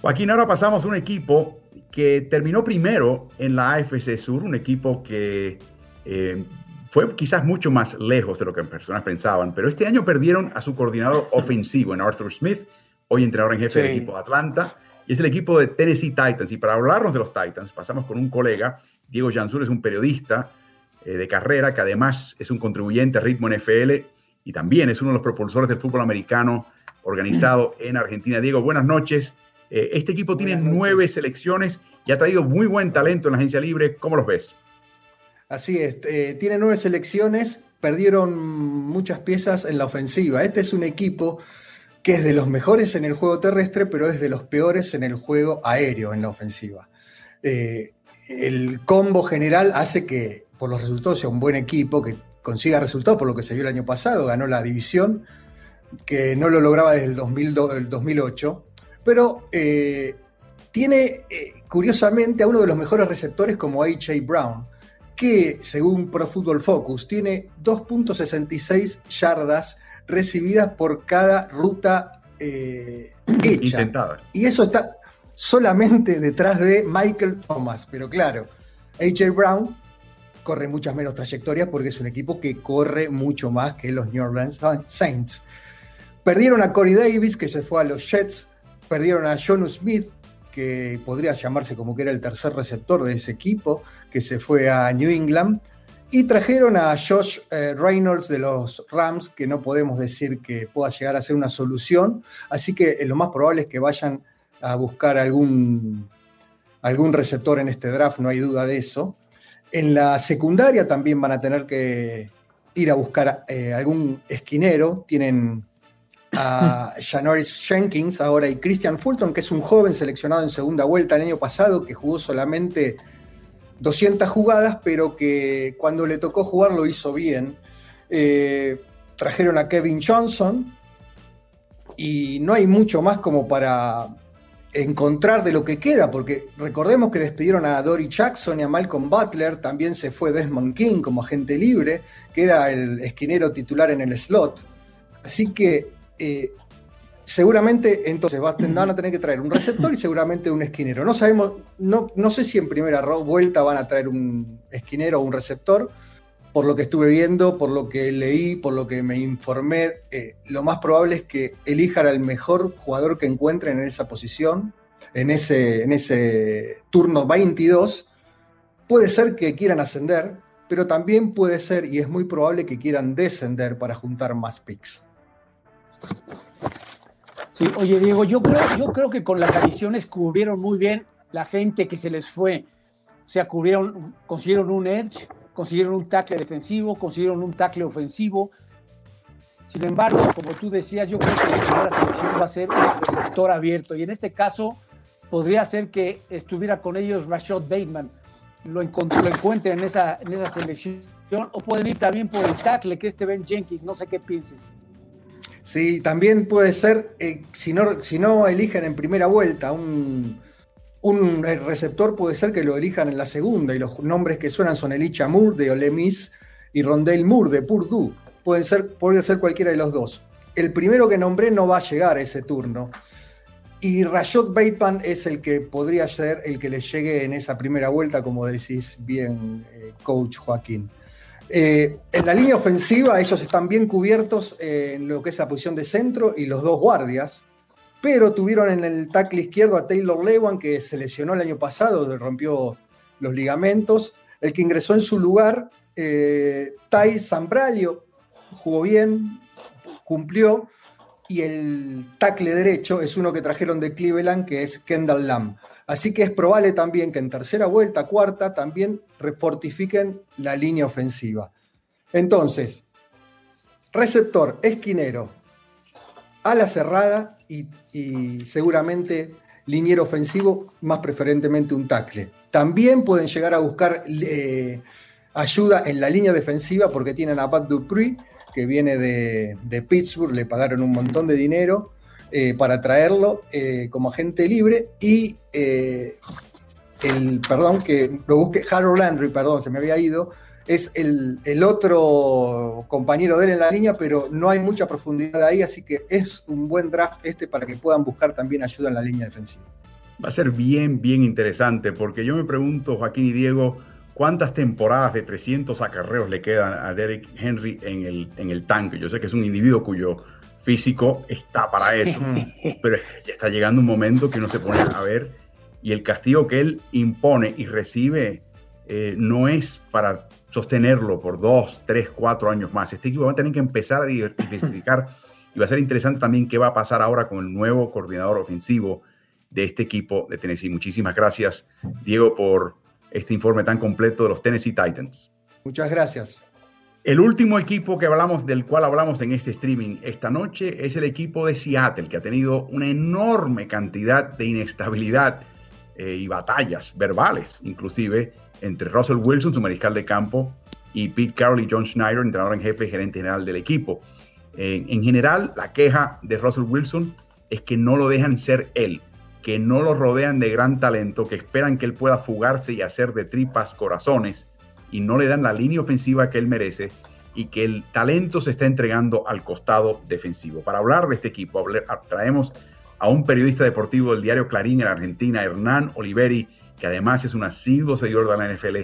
Joaquín, ahora pasamos a un equipo que terminó primero en la AFC Sur, un equipo que eh, fue quizás mucho más lejos de lo que personas pensaban, pero este año perdieron a su coordinador [laughs] ofensivo en Arthur Smith, hoy entrenador en jefe del equipo de Atlanta, y es el equipo de Tennessee Titans. Y para hablarnos de los Titans, pasamos con un colega, Diego Jansur, es un periodista eh, de carrera que además es un contribuyente a Ritmo NFL y también es uno de los propulsores del fútbol americano organizado [clears throat] en Argentina. Diego, buenas noches. Eh, este equipo tiene nueve selecciones y ha traído muy buen talento en la agencia libre. ¿Cómo los ves? Así es, eh, tiene nueve selecciones, perdieron muchas piezas en la ofensiva. Este es un equipo que es de los mejores en el juego terrestre, pero es de los peores en el juego aéreo, en la ofensiva. Eh, el combo general hace que por los resultados sea un buen equipo, que consiga resultados por lo que se vio el año pasado, ganó la división, que no lo lograba desde el, 2008, pero eh, tiene curiosamente a uno de los mejores receptores como AJ Brown que, según Pro Football Focus, tiene 2.66 yardas recibidas por cada ruta eh, hecha. Intentada. Y eso está solamente detrás de Michael Thomas. Pero claro, AJ Brown corre muchas menos trayectorias porque es un equipo que corre mucho más que los New Orleans Saints. Perdieron a Corey Davis, que se fue a los Jets. Perdieron a Jonu Smith, que podría llamarse como que era el tercer receptor de ese equipo, que se fue a New England. Y trajeron a Josh eh, Reynolds de los Rams, que no podemos decir que pueda llegar a ser una solución. Así que eh, lo más probable es que vayan a buscar algún, algún receptor en este draft, no hay duda de eso. En la secundaria también van a tener que ir a buscar eh, algún esquinero. Tienen a [laughs] Janoris Jenkins ahora y Christian Fulton, que es un joven seleccionado en segunda vuelta el año pasado, que jugó solamente 200 jugadas, pero que cuando le tocó jugar lo hizo bien. Eh, trajeron a Kevin Johnson y no hay mucho más como para encontrar de lo que queda, porque recordemos que despidieron a Dory Jackson y a Malcolm Butler, también se fue Desmond King como agente libre, que era el esquinero titular en el slot. Así que eh, seguramente entonces van a tener que traer un receptor y seguramente un esquinero. No sabemos, no, no sé si en primera vuelta van a traer un esquinero o un receptor. Por lo que estuve viendo, por lo que leí, por lo que me informé, eh, lo más probable es que elijan al mejor jugador que encuentren en esa posición, en ese, en ese turno 22. Puede ser que quieran ascender, pero también puede ser, y es muy probable que quieran descender para juntar más picks. Sí, oye Diego, yo creo, yo creo que con las adiciones cubrieron muy bien la gente que se les fue. O sea, cubrieron, consiguieron un edge, consiguieron un tackle defensivo, consiguieron un tackle ofensivo. Sin embargo, como tú decías, yo creo que la primera selección va a ser un sector abierto. Y en este caso, podría ser que estuviera con ellos Rashad Bateman. Lo, lo encuentren en esa, en esa selección. O pueden ir también por el tackle, que este Ben Jenkins. No sé qué pienses. Sí, también puede ser, eh, si, no, si no eligen en primera vuelta un, un receptor, puede ser que lo elijan en la segunda. Y los nombres que suenan son Elicha Moore de Ole Miss y Rondale Moore de Purdue. Pueden ser, puede ser cualquiera de los dos. El primero que nombré no va a llegar a ese turno. Y Rashad Bateman es el que podría ser el que le llegue en esa primera vuelta, como decís bien, eh, coach Joaquín. Eh, en la línea ofensiva ellos están bien cubiertos eh, en lo que es la posición de centro y los dos guardias, pero tuvieron en el tackle izquierdo a Taylor Lewan que se lesionó el año pasado, rompió los ligamentos. El que ingresó en su lugar, eh, Tai Zambralio, jugó bien, cumplió, y el tackle derecho es uno que trajeron de Cleveland, que es Kendall Lamb. Así que es probable también que en tercera vuelta, cuarta, también refortifiquen la línea ofensiva. Entonces, receptor, esquinero, ala cerrada y, seguramente liniero ofensivo, más preferentemente un tackle. También pueden llegar a buscar eh, ayuda en la línea defensiva porque tienen a Pat Dupree, que viene de Pittsburgh, le pagaron un montón de dinero eh, para traerlo eh, como agente libre y el, perdón, que lo busque, Harold Landry, perdón, se me había ido, es el, el, otro compañero de él en la línea, pero no hay mucha profundidad ahí, así que es un buen draft este para que puedan buscar también ayuda en la línea defensiva. Va a ser bien, bien interesante, porque yo me pregunto, Joaquín y Diego, ¿cuántas temporadas de 300 acarreos le quedan a Derek Henry en el, en el tanque? Yo sé que es un individuo cuyo físico está para eso, pero ya está llegando un momento que uno se pone a ver y el castigo que él impone y recibe eh, no es para sostenerlo por dos, tres, cuatro años más. Este equipo va a tener que empezar a diversificar [laughs] y va a ser interesante también qué va a pasar ahora con el nuevo coordinador ofensivo de este equipo de Tennessee. Muchísimas gracias, Diego, por este informe tan completo de los Tennessee Titans. Muchas gracias. El último equipo que hablamos, del cual hablamos en este streaming esta noche, es el equipo de Seattle, que ha tenido una enorme cantidad de inestabilidad eh, y batallas verbales, inclusive, entre Russell Wilson, su mariscal de campo, y Pete Carroll y John Schneider, entrenador en jefe y gerente general del equipo. en general, la queja de Russell Wilson es que no lo dejan ser él, que no lo rodean de gran talento, que esperan que él pueda fugarse y hacer de tripas corazones y no le dan la línea ofensiva que él merece y que el talento se está entregando al costado defensivo. Para hablar de este equipo, traemos a un periodista deportivo del diario Clarín en Argentina, Hernán Oliveri, que además es un asiduo seguidor de la NFL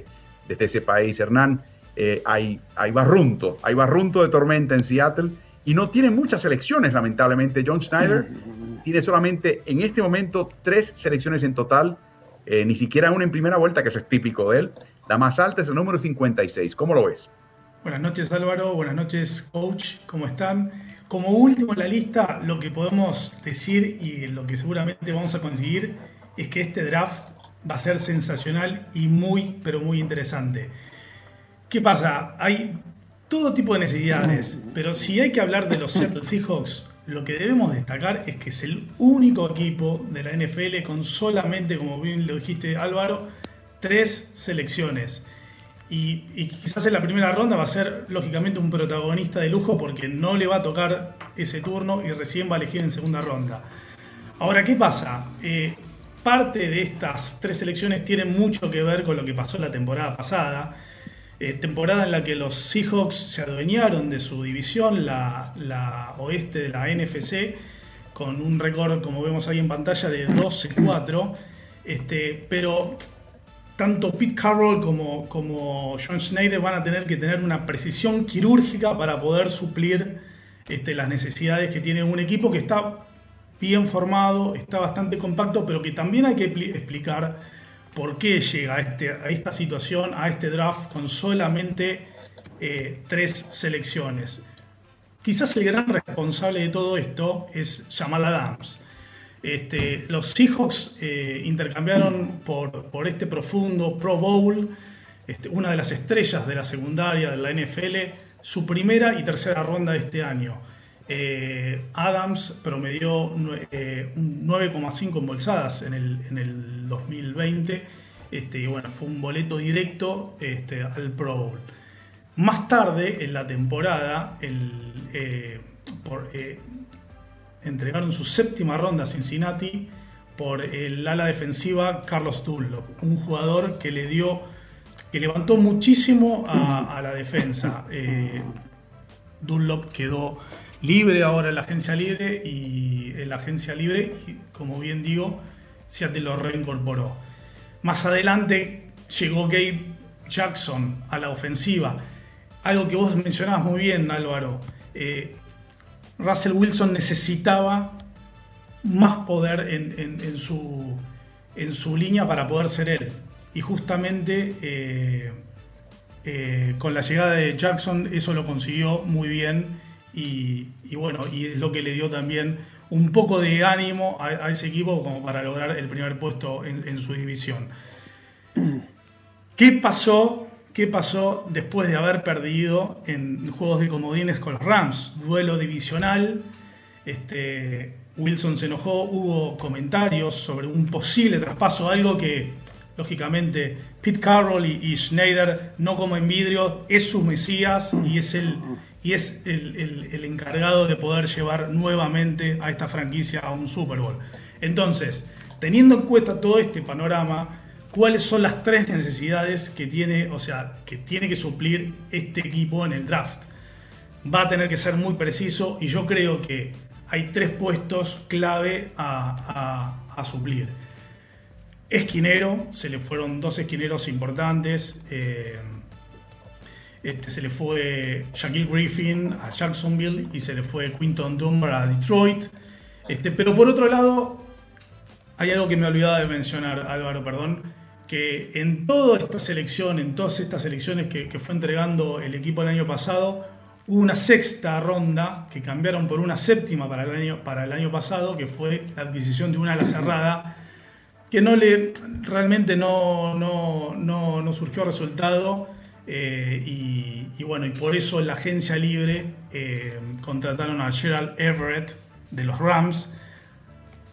desde ese país. Hernán, eh, hay, hay barrunto, hay barrunto de tormenta en Seattle y no tiene muchas selecciones, lamentablemente. John Schneider [laughs] tiene solamente en este momento tres selecciones en total, eh, ni siquiera una en primera vuelta, que eso es típico de él. La más alta es el número 56. ¿Cómo lo ves? Buenas noches Álvaro, buenas noches coach, ¿cómo están? Como último en la lista, lo que podemos decir y lo que seguramente vamos a conseguir es que este draft va a ser sensacional y muy, pero muy interesante. ¿Qué pasa? Hay todo tipo de necesidades, pero si hay que hablar de los Seattle Seahawks, lo que debemos destacar es que es el único equipo de la NFL con solamente, como bien lo dijiste Álvaro, tres selecciones. Y, quizás en la primera ronda va a ser lógicamente un protagonista de lujo porque no le va a tocar ese turno y recién va a elegir en segunda ronda. Ahora, ¿qué pasa? Eh, parte de estas tres selecciones tiene mucho que ver con lo que pasó la temporada pasada. Eh, temporada en la que los Seahawks se adueñaron de su división, la, oeste de la NFC, con un récord, como vemos ahí en pantalla, de 12-4. Este, pero tanto Pete Carroll como, como John Schneider van a tener que tener una precisión quirúrgica para poder suplir este, las necesidades que tiene un equipo que está bien formado, está bastante compacto, pero que también hay que explicar por qué llega a, este, a esta situación, a este draft con solamente eh, tres selecciones. Quizás el gran responsable de todo esto es Jamal Adams. Este, los Seahawks eh, intercambiaron por, este profundo Pro Bowl, este, una de las estrellas de la secundaria de la NFL, su primera y tercera ronda de este año. Eh, Adams promedió 9,5 eh, embolsadas en el, en el 2020 este, y bueno, fue un boleto directo este, al Pro Bowl. Más tarde en la temporada, el, por, entregaron su séptima ronda a Cincinnati por el ala defensiva Carlos Dunlop, un jugador que le dio, que levantó muchísimo a, la defensa. Eh, Dunlop quedó libre ahora en la agencia libre y en la agencia libre, como bien digo, Seattle lo reincorporó. Más adelante llegó Gabe Jackson a la ofensiva algo que vos mencionabas muy bien, Álvaro. Eh, Russell Wilson necesitaba más poder en, su, en su línea para poder ser él. Y justamente eh, eh, con la llegada de Jackson eso lo consiguió muy bien y, bueno, y es lo que le dio también un poco de ánimo a, ese equipo como para lograr el primer puesto en, su división. ¿Qué pasó? ¿Qué pasó después de haber perdido en juegos de comodines con los Rams? Duelo divisional. Este, Wilson se enojó, hubo comentarios sobre un posible traspaso, algo que lógicamente Pete Carroll y, Schneider no como en vidrio, es su Mesías y es el, y es el, encargado de poder llevar nuevamente a esta franquicia a un Super Bowl. Entonces, teniendo en cuenta todo este panorama, ¿cuáles son las tres necesidades que tiene, o sea, que tiene que suplir este equipo en el draft? Va a tener que ser muy preciso y yo creo que hay tres puestos clave a, suplir. Esquinero, se le fueron dos esquineros importantes. Eh, este, se le fue Shaquille Griffin a Jacksonville y se le fue Quinton Dunbar a Detroit. Este, pero por otro lado, hay algo que me olvidaba de mencionar, Álvaro, perdón, que en toda esta selección, en todas estas elecciones que, fue entregando el equipo el año pasado, hubo una sexta ronda que cambiaron por una séptima para el año, para el año pasado, que fue la adquisición de una ala cerrada, que no le, realmente no, no, no, no surgió resultado. Eh, y, bueno, y por eso en la agencia libre eh, contrataron a Gerald Everett de los Rams,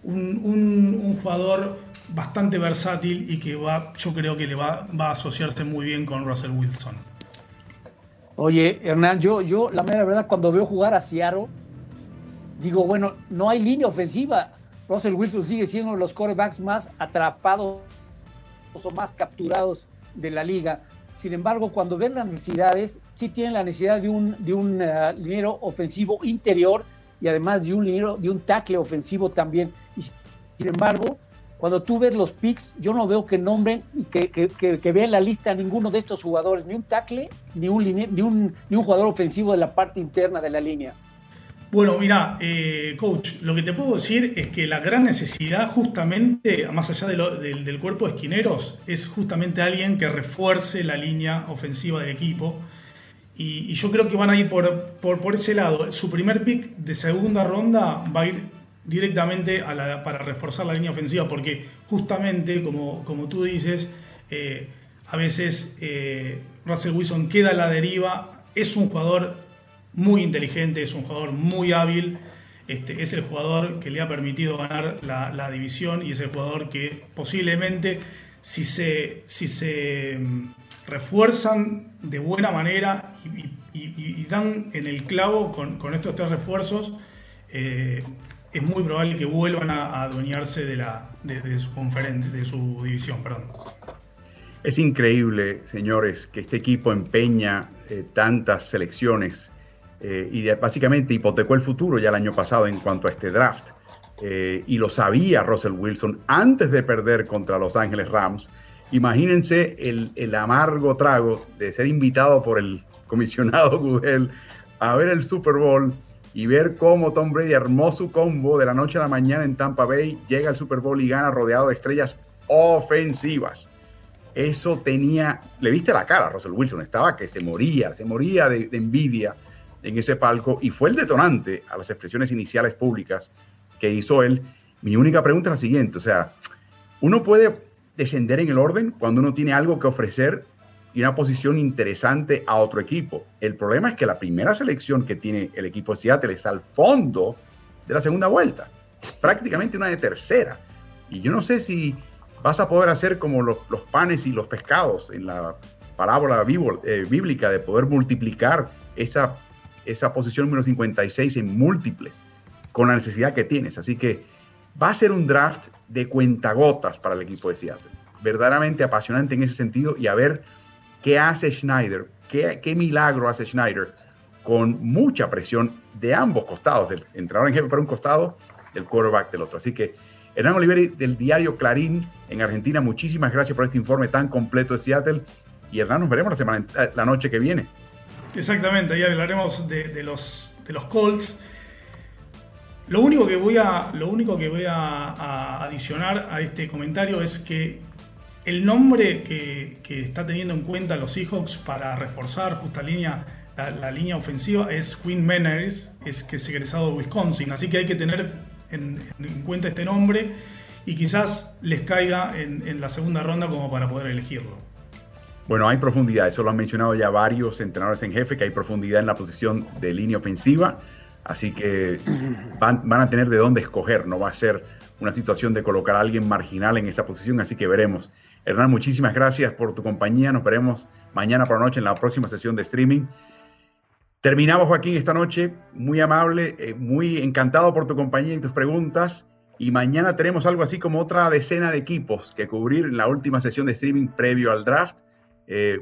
un, jugador bastante versátil y que va, yo creo que le va, va, a asociarse muy bien con Russell Wilson. Oye, Hernán, yo, yo la mera verdad, cuando veo jugar a Seattle, digo, bueno, no hay línea ofensiva. Russell Wilson sigue siendo uno de los quarterbacks más atrapados o más capturados de la liga. Sin embargo, cuando ven las necesidades, sí tienen la necesidad de un, de un uh, liniero ofensivo interior y además de un liniero, de un tackle ofensivo también. Sin embargo, cuando tú ves los picks, yo no veo que nombren y que, que, que, vean la lista a ninguno de estos jugadores, ni un tackle, ni un, ni un, ni un jugador ofensivo de la parte interna de la línea. Bueno, mira, eh, coach, lo que te puedo decir es que la gran necesidad, justamente, más allá del cuerpo de esquineros, es justamente alguien que refuerce la línea ofensiva del equipo. Y, yo creo que van a ir por, por, ese lado. Su primer pick de segunda ronda va a ir directamente para reforzar la línea ofensiva, porque justamente, como, como tú dices, eh, a veces eh, Russell Wilson queda a la deriva, es un jugador muy inteligente, es un jugador muy hábil. Este, es el jugador que le ha permitido ganar la, división y es el jugador que posiblemente si se, si se mm, refuerzan de buena manera y, dan en el clavo con, estos tres refuerzos, eh, es muy probable que vuelvan a, adueñarse de, la, de, su conferencia, de su división. Perdón. Es increíble, señores, que este equipo empeña eh, tantas selecciones eh, y básicamente hipotecó el futuro ya el año pasado en cuanto a este draft. Eh, y lo sabía Russell Wilson antes de perder contra Los Ángeles Rams. Imagínense el, amargo trago de ser invitado por el comisionado [laughs] Goodell a ver el Super Bowl y ver cómo Tom Brady armó su combo de la noche a la mañana en Tampa Bay, llega al Super Bowl y gana rodeado de estrellas ofensivas. Eso tenía, le viste la cara a Russell Wilson, estaba que se moría, se moría de envidia en ese palco y fue el detonante a las expresiones iniciales públicas que hizo él. Mi única pregunta es la siguiente, o sea, uno puede descender en el orden cuando uno tiene algo que ofrecer y una posición interesante a otro equipo. El problema es que la primera selección que tiene el equipo de Seattle es al fondo de la segunda vuelta, prácticamente una de tercera. Y yo no sé si vas a poder hacer como los, panes y los pescados en la palabra eh, bíblica de poder multiplicar esa esa posición número 56 en múltiples con la necesidad que tienes. Así que va a ser un draft de cuentagotas para el equipo de Seattle. Verdaderamente apasionante en ese sentido y a ver qué hace Schneider, qué, qué milagro hace Schneider con mucha presión de ambos costados, del entrenador en jefe para un costado, el quarterback del otro. Así que Hernán Oliveri del diario Clarín en Argentina, muchísimas gracias por este informe tan completo de Seattle y Hernán, nos veremos la noche que viene. Exactamente, ahí hablaremos de, los, de los Colts. Lo único que voy, a, lo único que voy a, adicionar a este comentario es que el nombre que, está teniendo en cuenta los Seahawks para reforzar justa línea, la, línea ofensiva es Quinn Manners, es que es egresado de Wisconsin. Así que hay que tener en, cuenta este nombre y quizás les caiga en la segunda ronda como para poder elegirlo. Bueno, hay profundidad, eso lo han mencionado ya varios entrenadores en jefe, que hay profundidad en la posición de línea ofensiva, así que van, a tener de dónde escoger, no va a ser una situación de colocar a alguien marginal en esa posición, así que veremos. Hernán, muchísimas gracias por tu compañía, nos veremos mañana por la noche en la próxima sesión de streaming. Terminamos, Joaquín, esta noche, muy amable, eh, muy encantado por tu compañía y tus preguntas. Y mañana tenemos algo así como otra decena de equipos que cubrir en la última sesión de streaming previo al draft. Eh,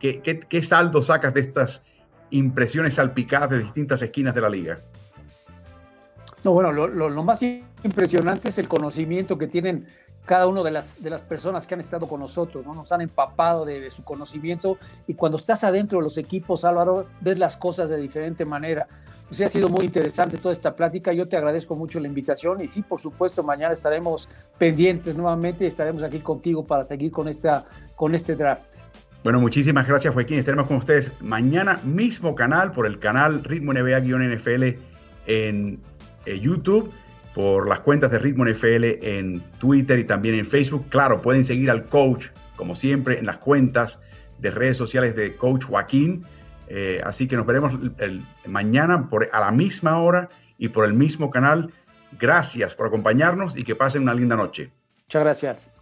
¿qué, saldo sacas de estas impresiones salpicadas de distintas esquinas de la liga? No, bueno, lo, más impresionante es el conocimiento que tienen cada una de las, de las personas que han estado con nosotros, ¿no? Nos han empapado de, su conocimiento y cuando estás adentro de los equipos, Álvaro, ves las cosas de diferente manera. O sea, ha sido muy interesante toda esta plática. Yo te agradezco mucho la invitación y sí, por supuesto, mañana estaremos pendientes nuevamente y estaremos aquí contigo para seguir con esta con este draft. Bueno, muchísimas gracias Joaquín. Estaremos con ustedes mañana mismo canal por el canal Ritmo NBA-NFL en eh, YouTube, por las cuentas de Ritmo NFL en Twitter y también en Facebook. Claro, pueden seguir al coach, como siempre, en las cuentas de redes sociales de Coach Joaquín. Eh, así que nos veremos el, mañana por, a la misma hora y por el mismo canal. Gracias por acompañarnos y que pasen una linda noche. Muchas gracias.